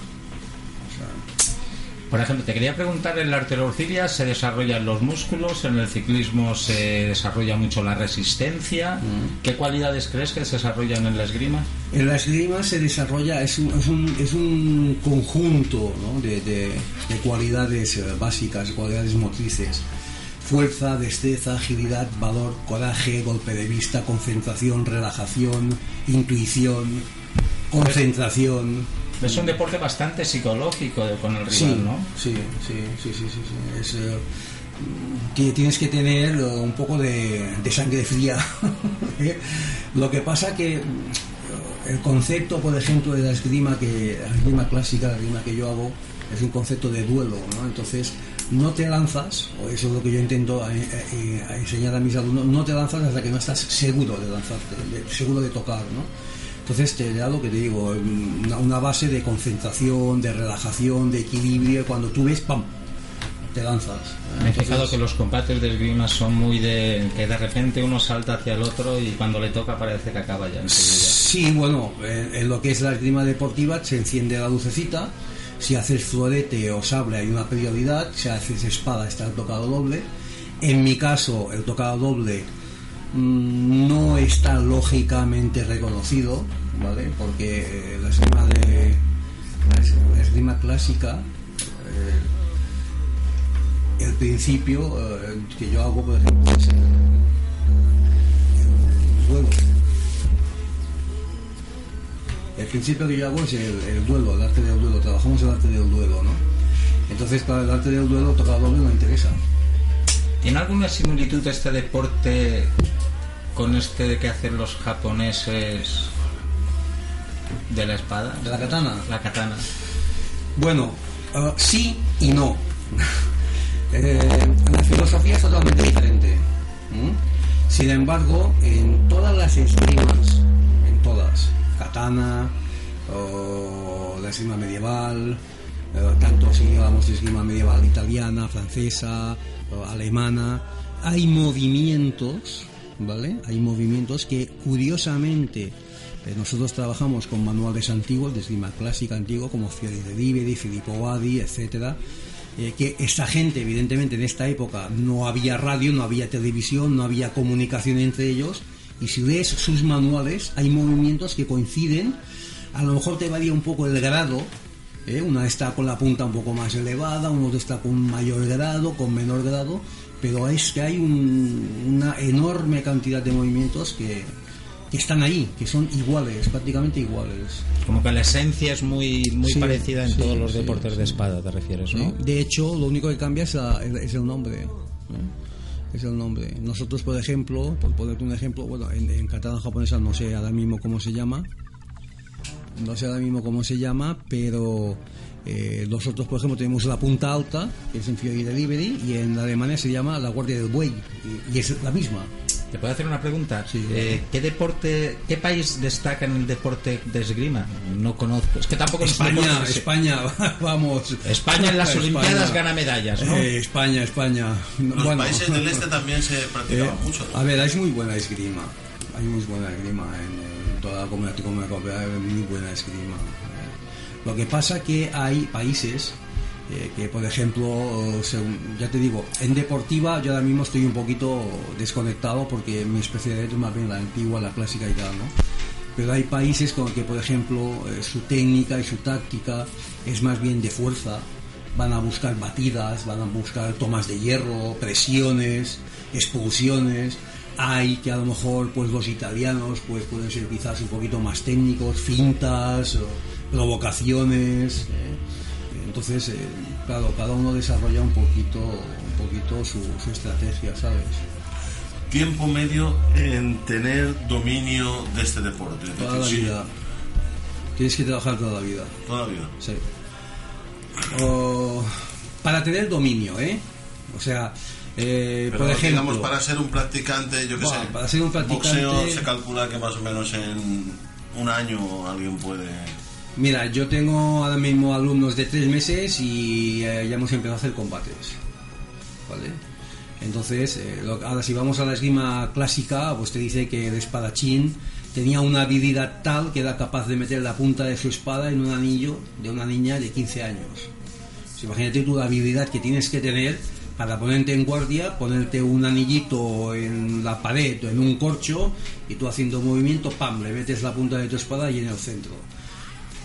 Por ejemplo, te quería preguntar, en la arterocilia se desarrollan los músculos, en el ciclismo se desarrolla mucho la resistencia. ¿Qué cualidades crees que se desarrollan en la esgrima? En la esgrima se desarrolla, es un, es un, es un conjunto ¿no? de, de- de cualidades eh, básicas, cualidades motrices. Fuerza, destreza, agilidad, valor, coraje, golpe de vista, concentración, relajación, intuición, concentración. Es un deporte bastante psicológico con el rival, Sí, ¿no? sí, sí, sí, sí, sí, sí. Es, eh, ti- tienes que tener eh, un poco de, de sangre fría. ¿eh? Lo que pasa que el concepto, por ejemplo, de la esgrima, que, la esgrima clásica, la esgrima que yo hago, es un concepto de duelo, ¿no? Entonces, no te lanzas, o eso es lo que yo intento enseñar a mis alumnos, no te lanzas hasta que no estás seguro de lanzarte, de- seguro de tocar, ¿no? Entonces te da lo que te digo, una, una base de concentración, de relajación, de equilibrio. Cuando tú ves, ¡pam! Te lanzas. Me he fijado que los combates de esgrima son muy de que de repente uno salta hacia el otro y cuando le toca parece que acaba ya. Sí, bueno, en, en lo que es la esgrima deportiva se enciende la lucecita. Si haces florete o sable hay una prioridad. Si haces espada está el tocado doble. En mi caso, el tocado doble no está lógicamente reconocido, ¿vale? Porque eh, la esgrima de la es- la esgrima clásica eh, el principio eh, que yo hago, por ejemplo, es el, el duelo. El principio que yo hago es el, el duelo, el arte del duelo. Trabajamos el arte del duelo, ¿no? Entonces, para el arte del duelo, tocar doble no interesa. ¿Tiene alguna similitud este deporte con este que hacen los japoneses de la espada? ¿De la katana? La katana. Bueno, eh, sí y no. Eh, la filosofía es totalmente diferente. Sin embargo, en todas las esgrimas, en todas. Katana, o la esgrima medieval, eh, tanto si hablamos de esgrima medieval italiana, francesa, o alemana. Hay movimientos, ¿vale? Hay movimientos que curiosamente eh, nosotros trabajamos con manuales antiguos de esgrima clásica antigua como Fiori de Diveri, Filippo Wadi, etcétera. eh, que esta gente, evidentemente, en esta época no había radio, no había televisión, no había comunicación entre ellos, y si ves sus manuales, hay movimientos que coinciden, a lo mejor te varía un poco el grado, ¿eh? una está con la punta un poco más elevada, uno está con mayor grado, con menor grado, pero es que hay un- una enorme cantidad de movimientos que, que están ahí, que son iguales, prácticamente iguales. Como que la esencia es muy, muy Sí, parecida en sí, todos los sí, deportes de espada, te refieres, ¿no? De hecho, lo único que cambia es, la- es el nombre. Es el nombre. Nosotros, por ejemplo, por ponerte un ejemplo, bueno, en, en catalán japonesa no sé ahora mismo cómo se llama. No sé ahora mismo cómo se llama, pero eh, nosotros, por ejemplo, tenemos la punta alta, que es en Fiori Delivery, y en Alemania se llama la Guardia del Buey, y, y es la misma. ¿Te puedo hacer una pregunta? Eh, ¿Qué deporte, qué país destaca en el deporte de esgrima? No conozco. Es que tampoco es España, España, vamos. España en las Olimpiadas gana medallas, ¿no? Eh, España, España. Los Bueno. países del este también se practicaba Eh, mucho. ¿no? A ver, hay muy buena esgrima. Hay muy buena esgrima en, en toda la comunidad hay muy buena esgrima. Lo que pasa que hay países eh, que, por ejemplo, ya te digo, en deportiva yo ahora mismo estoy un poquito desconectado porque mi especialidad es más bien la antigua, la clásica y tal, ¿no? Pero hay países con que, por ejemplo, eh, su técnica y su táctica es más bien de fuerza. Van a buscar batidas, van a buscar tomas de hierro, presiones, expulsiones. Hay que a lo mejor, pues los italianos, pues pueden ser quizás un poquito más técnicos, fintas, provocaciones. ¿eh? Entonces, eh, claro, cada uno desarrolla un poquito, un poquito su, su estrategia, ¿sabes? Tiempo medio en tener dominio de este deporte. Toda la vida. Tienes que trabajar toda la vida. Toda la vida. Sí. O- para tener dominio, ¿eh? O sea, eh, Pero por ejemplo... digamos, para ser un practicante, yo qué Bueno, sé, para ser un practicante- boxeo se calcula que más o menos en un año alguien puede... Mira, yo tengo ahora mismo alumnos de tres meses y eh, ya hemos empezado a hacer combates. ¿Vale? Entonces, eh, ahora si vamos a la esgrima clásica, pues te dice que el espadachín tenía una habilidad tal que era capaz de meter la punta de su espada en un anillo de una niña de 15 años. Imagínate tú la habilidad que tienes que tener para ponerte en guardia, ponerte un anillito en la pared o en un corcho y tú haciendo movimiento, pam, le metes la punta de tu espada y en el centro.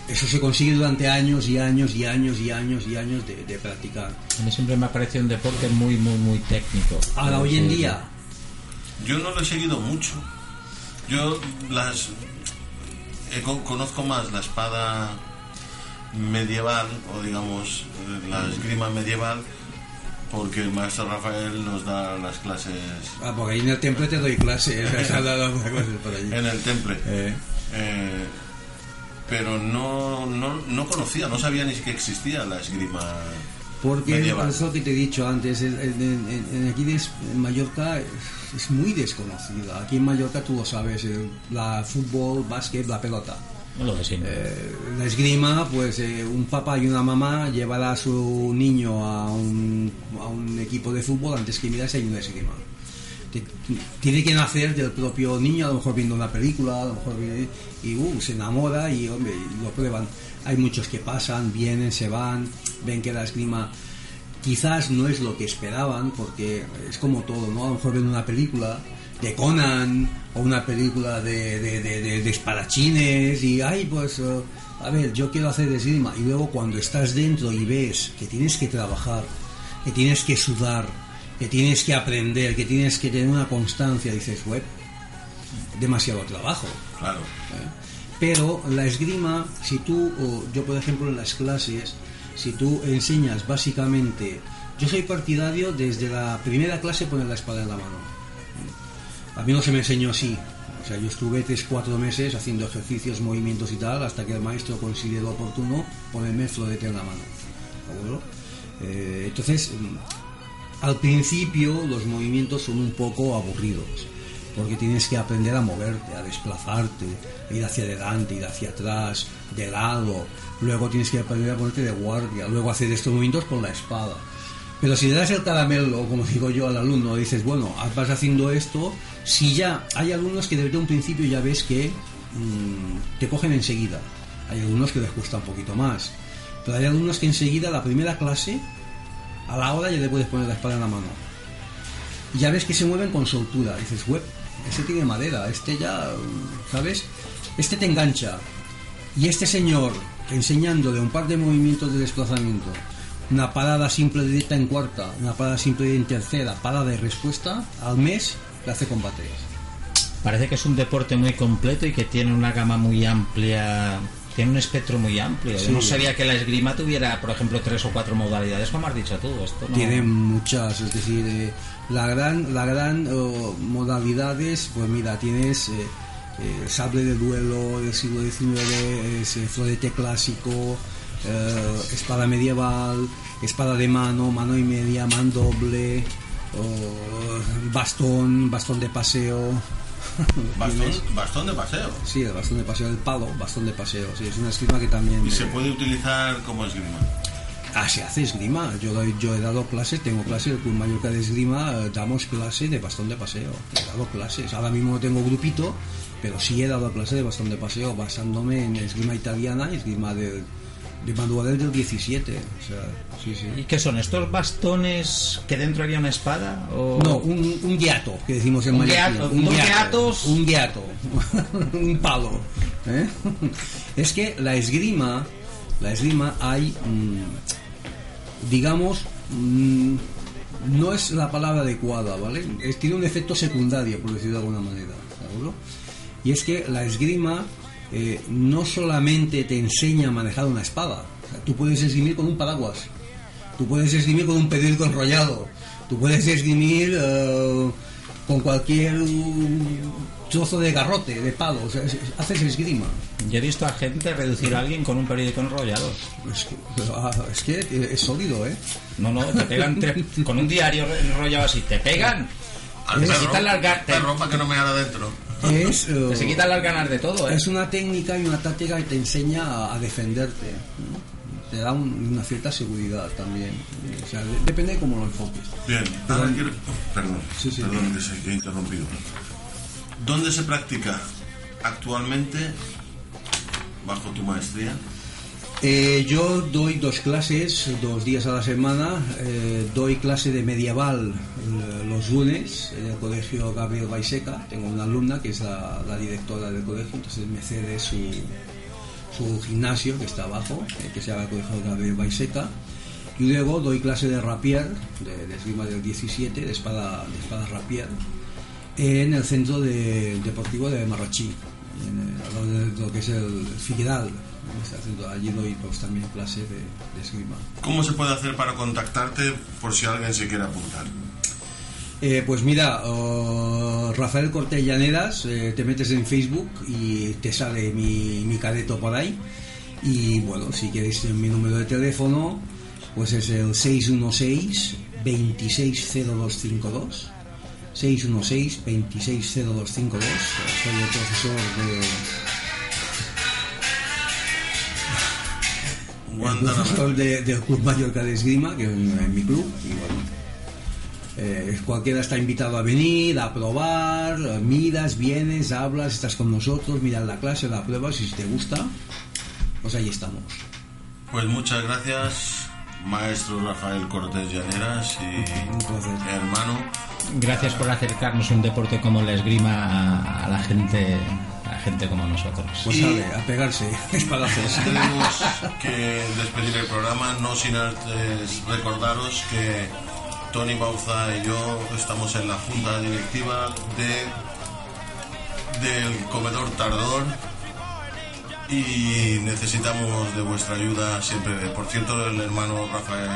Eso se consigue durante años y años y años y años y años de, de practicar. A mí siempre me ha parecido un deporte muy, muy, muy técnico. Ahora, hoy en día, Yo no lo he seguido mucho. Yo las con- conozco más la espada medieval o digamos eh, la esgrima medieval porque el maestro Rafael nos da las clases ah, porque ahí en el temple te doy. ¿eh? Clases en el temple. Eh. Eh, pero no, no, no conocía, no sabía ni que existía la esgrima Porque medieval. es lo que te he dicho antes, en, en- aquí des- en Mallorca es, muy desconocida. Aquí en Mallorca tú lo sabes, el- la fútbol, básquet, la pelota. Lo de siempre. Eh, la esgrima, pues eh, un papá y una mamá llevará a su niño a un, a un equipo de fútbol antes que mirar si hay una esgrima. Tiene que nacer del propio niño, a lo mejor viendo una película, a lo mejor viene- y uh, se enamora y hombre, lo prueban. Hay muchos que pasan, vienen, se van, ven que la esgrima quizás no es lo que esperaban, porque es como todo, ¿no? A lo mejor ven una película de Conan o una película de, de, de, de- de y, ay, pues, eh, a ver, yo quiero hacer esgrima. Y luego cuando estás dentro y ves que tienes que trabajar, que tienes que sudar, que tienes que aprender, que tienes que tener una constancia, dices, web, demasiado trabajo. Claro. Pero la esgrima, si tú, o yo por ejemplo en las clases, si tú enseñas básicamente, yo soy partidario desde la primera clase poner la espada en la mano. A mí no se me enseñó así. O sea, yo estuve tres, cuatro meses haciendo ejercicios, movimientos y tal, hasta que el maestro consideró oportuno ponerme el florete en la mano. ¿De acuerdo? Eh, entonces, al principio los movimientos son un poco aburridos. porque tienes que aprender a moverte, a desplazarte, ir hacia adelante, ir hacia atrás, de lado, luego tienes que aprender a ponerte de guardia, luego hacer estos movimientos con la espada. Pero si le das el caramelo, como digo yo al alumno, dices, bueno, vas haciendo esto, si ya hay alumnos que desde un principio ya ves que mm, te cogen enseguida, hay algunos que les cuesta un poquito más, pero hay alumnos que enseguida, la primera clase, a la hora ya le puedes poner la espada en la mano. Y ya ves que se mueven con soltura, dices, web, este tiene madera, este ya, ¿sabes? Este te engancha. Y este señor, enseñándole un par de movimientos de desplazamiento, una parada simple directa en cuarta, una parada simple en tercera, parada de respuesta, al mes le hace combates. Parece que es un deporte muy completo y que tiene una gama muy amplia, tiene un espectro muy amplio. Yo no sabía que la esgrima tuviera, por ejemplo, tres o cuatro modalidades, como has dicho tú. Esto Tiene muchas, es decir, eh, la gran, la gran oh, modalidades, pues mira, tienes... Eh, eh, sable de duelo del siglo XIX, es, florete clásico, espada medieval, espada de mano, mano y media, man doble, bastón, bastón de paseo. ¿Bastón, de paseo? Sí, el bastón de paseo, el palo, bastón de paseo. Sí, es una esgrima que también. ¿Y se puede utilizar como esgrima? Ah, se hace esgrima. Yo, yo he dado clases, tengo clases del Club Mallorca de Esgrima, eh, damos clase de bastón de paseo. He dado clases. Ahora mismo no tengo grupito, pero sí he dado clase de bastón de paseo basándome en esgrima italiana y esgrima de de manuales del 17. ¿Y qué son estos bastones que dentro había una espada? O... No, un, un guiato, que decimos en un guiato, un guiatos. Un guiato, un palo. ¿eh? Es que la esgrima, la esgrima hay, mm, digamos, mm, no es la palabra adecuada, ¿vale? Es, tiene un efecto secundario, por decirlo de alguna manera, Y es que la esgrima eh, no solamente te enseña a manejar una espada, tú puedes esgrimir con un paraguas, tú puedes esgrimir con un periódico enrollado, tú puedes esgrimir eh, con cualquier trozo de garrote, de palo, haces esgrima. Yo he visto a gente reducir a alguien con un periódico enrollado. Es que, ah, es, que es sólido, ¿eh? No, no, te pegan con un diario enrollado así, te pegan. Al perro, la, ropa que no me haga Es, se quitan las ganas de todo. ¿eh? Es una técnica y una táctica que te enseña a, defenderte. Te da una cierta seguridad también. O sea, depende de cómo lo enfoques. Bien, ahora quiero. Perdón, perdón que se que he interrumpido. ¿Dónde se practica actualmente, bajo tu maestría? Eh, yo doy dos clases, dos días a la semana. Eh, doy clase de medieval eh, los lunes en el colegio Gabriel Baiseca. Tengo una alumna que es la, directora del colegio, entonces me cede su, su gimnasio que está abajo, que se llama el colegio Gabriel Baiseca. Y luego doy clase de rapier, de, esgrima del 17, de espada, de espada rapier, en el centro deportivo de Marrachí, en lo que es el Figueral allí doy pues, también clase de, esgrima. ¿Cómo se puede hacer para contactarte por si alguien se quiere apuntar? Eh, pues mira, Rafael Cortés Llaneras, eh, te metes en Facebook y te sale mi, mi cadeto por ahí. Y bueno, si queréis mi número de teléfono, pues es el 616 260252. 616 260252. Soy el profesor de profesor de, del Club Mallorca de Esgrima, que es mi club, y bueno, eh, cualquiera está invitado a venir, a probar, miras, vienes, hablas, estás con nosotros, miras la clase, la pruebas y si te gusta, pues ahí estamos. Pues muchas gracias, maestro Rafael Cortés Llaneras y hermano. Gracias por acercarnos un deporte como la esgrima a la gente gente como nosotros. Pues a pegarse espadazos. Tenemos que despedir el programa, no sin antes recordaros que Tony Bauza y yo estamos en la junta directiva de del comedor Tardor y necesitamos de vuestra ayuda siempre. Por cierto, el hermano Rafael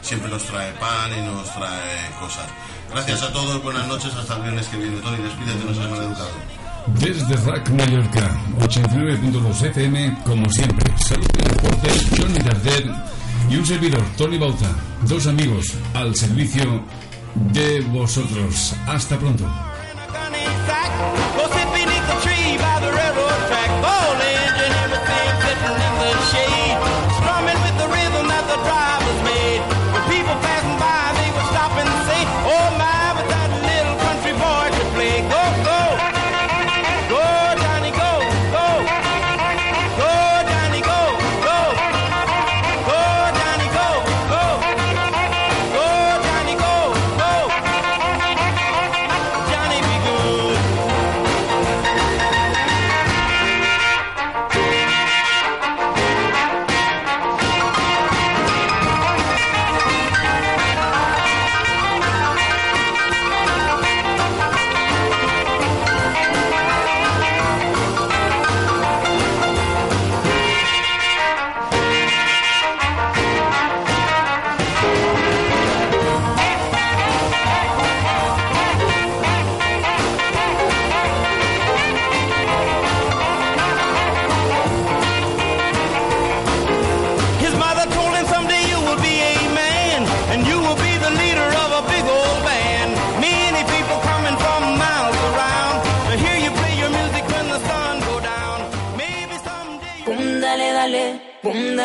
siempre nos trae pan y nos trae cosas. Gracias a todos, buenas noches, hasta el viernes que viene. Tony, despídete, nos has educado. Desde RAC Mallorca, 89.2 FM, como siempre. Salud y deporte, Johnny Darder y un servidor, Tony Bauta. Dos amigos al servicio de vosotros. Hasta pronto.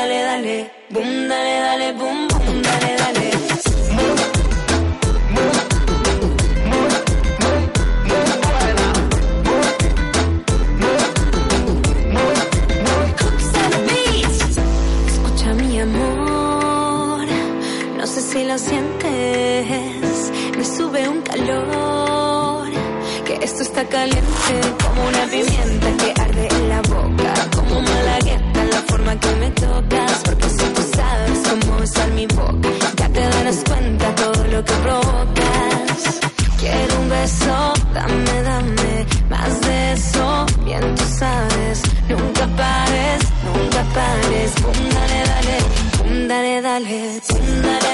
dale, dale, boom, dale, dale, boom, boom, dale, dale. Escucha mi amor, no sé si lo sientes, me sube un calor, que esto está caliente como una pimienta que arde en la boca, como malagueta la forma que me Scarlet Tonight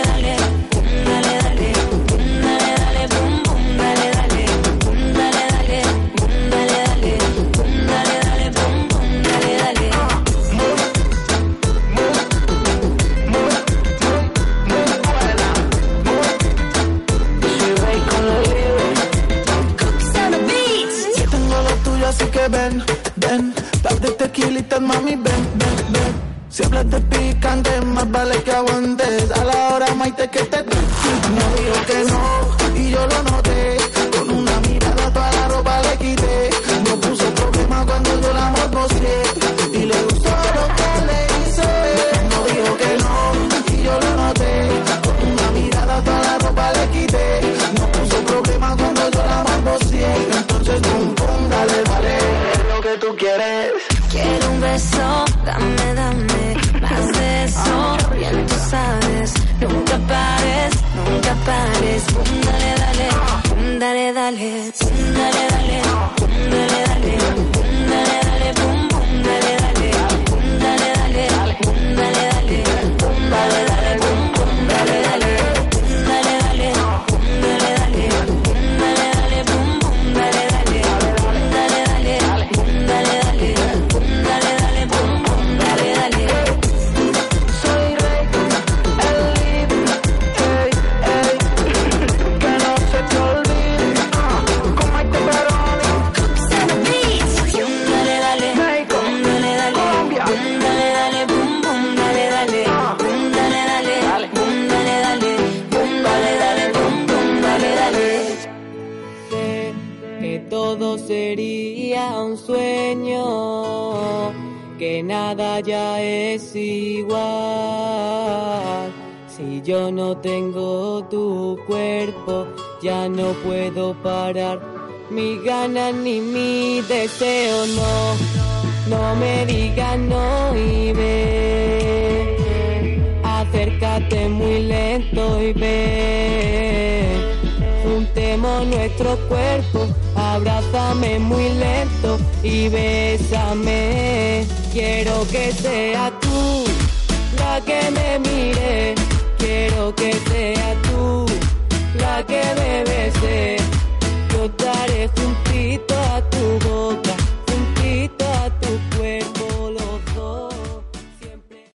Quiero un beso, dame, dame más de eso. Bien tú sabes, nunca pares, nunca pares. Dale, dale, dale, dale, dale, dale, dale, dale, dale, dale. ya es igual. Si yo no tengo tu cuerpo, ya no puedo parar. Mi gana ni mi deseo, no, no me digas no y ve. Acércate muy lento y ve. Juntemos nuestro cuerpo, abrázame muy lento y bésame Quiero que sea tú la que me mire. Quiero que sea tú la que me bese. Yo estaré juntito a tu boca.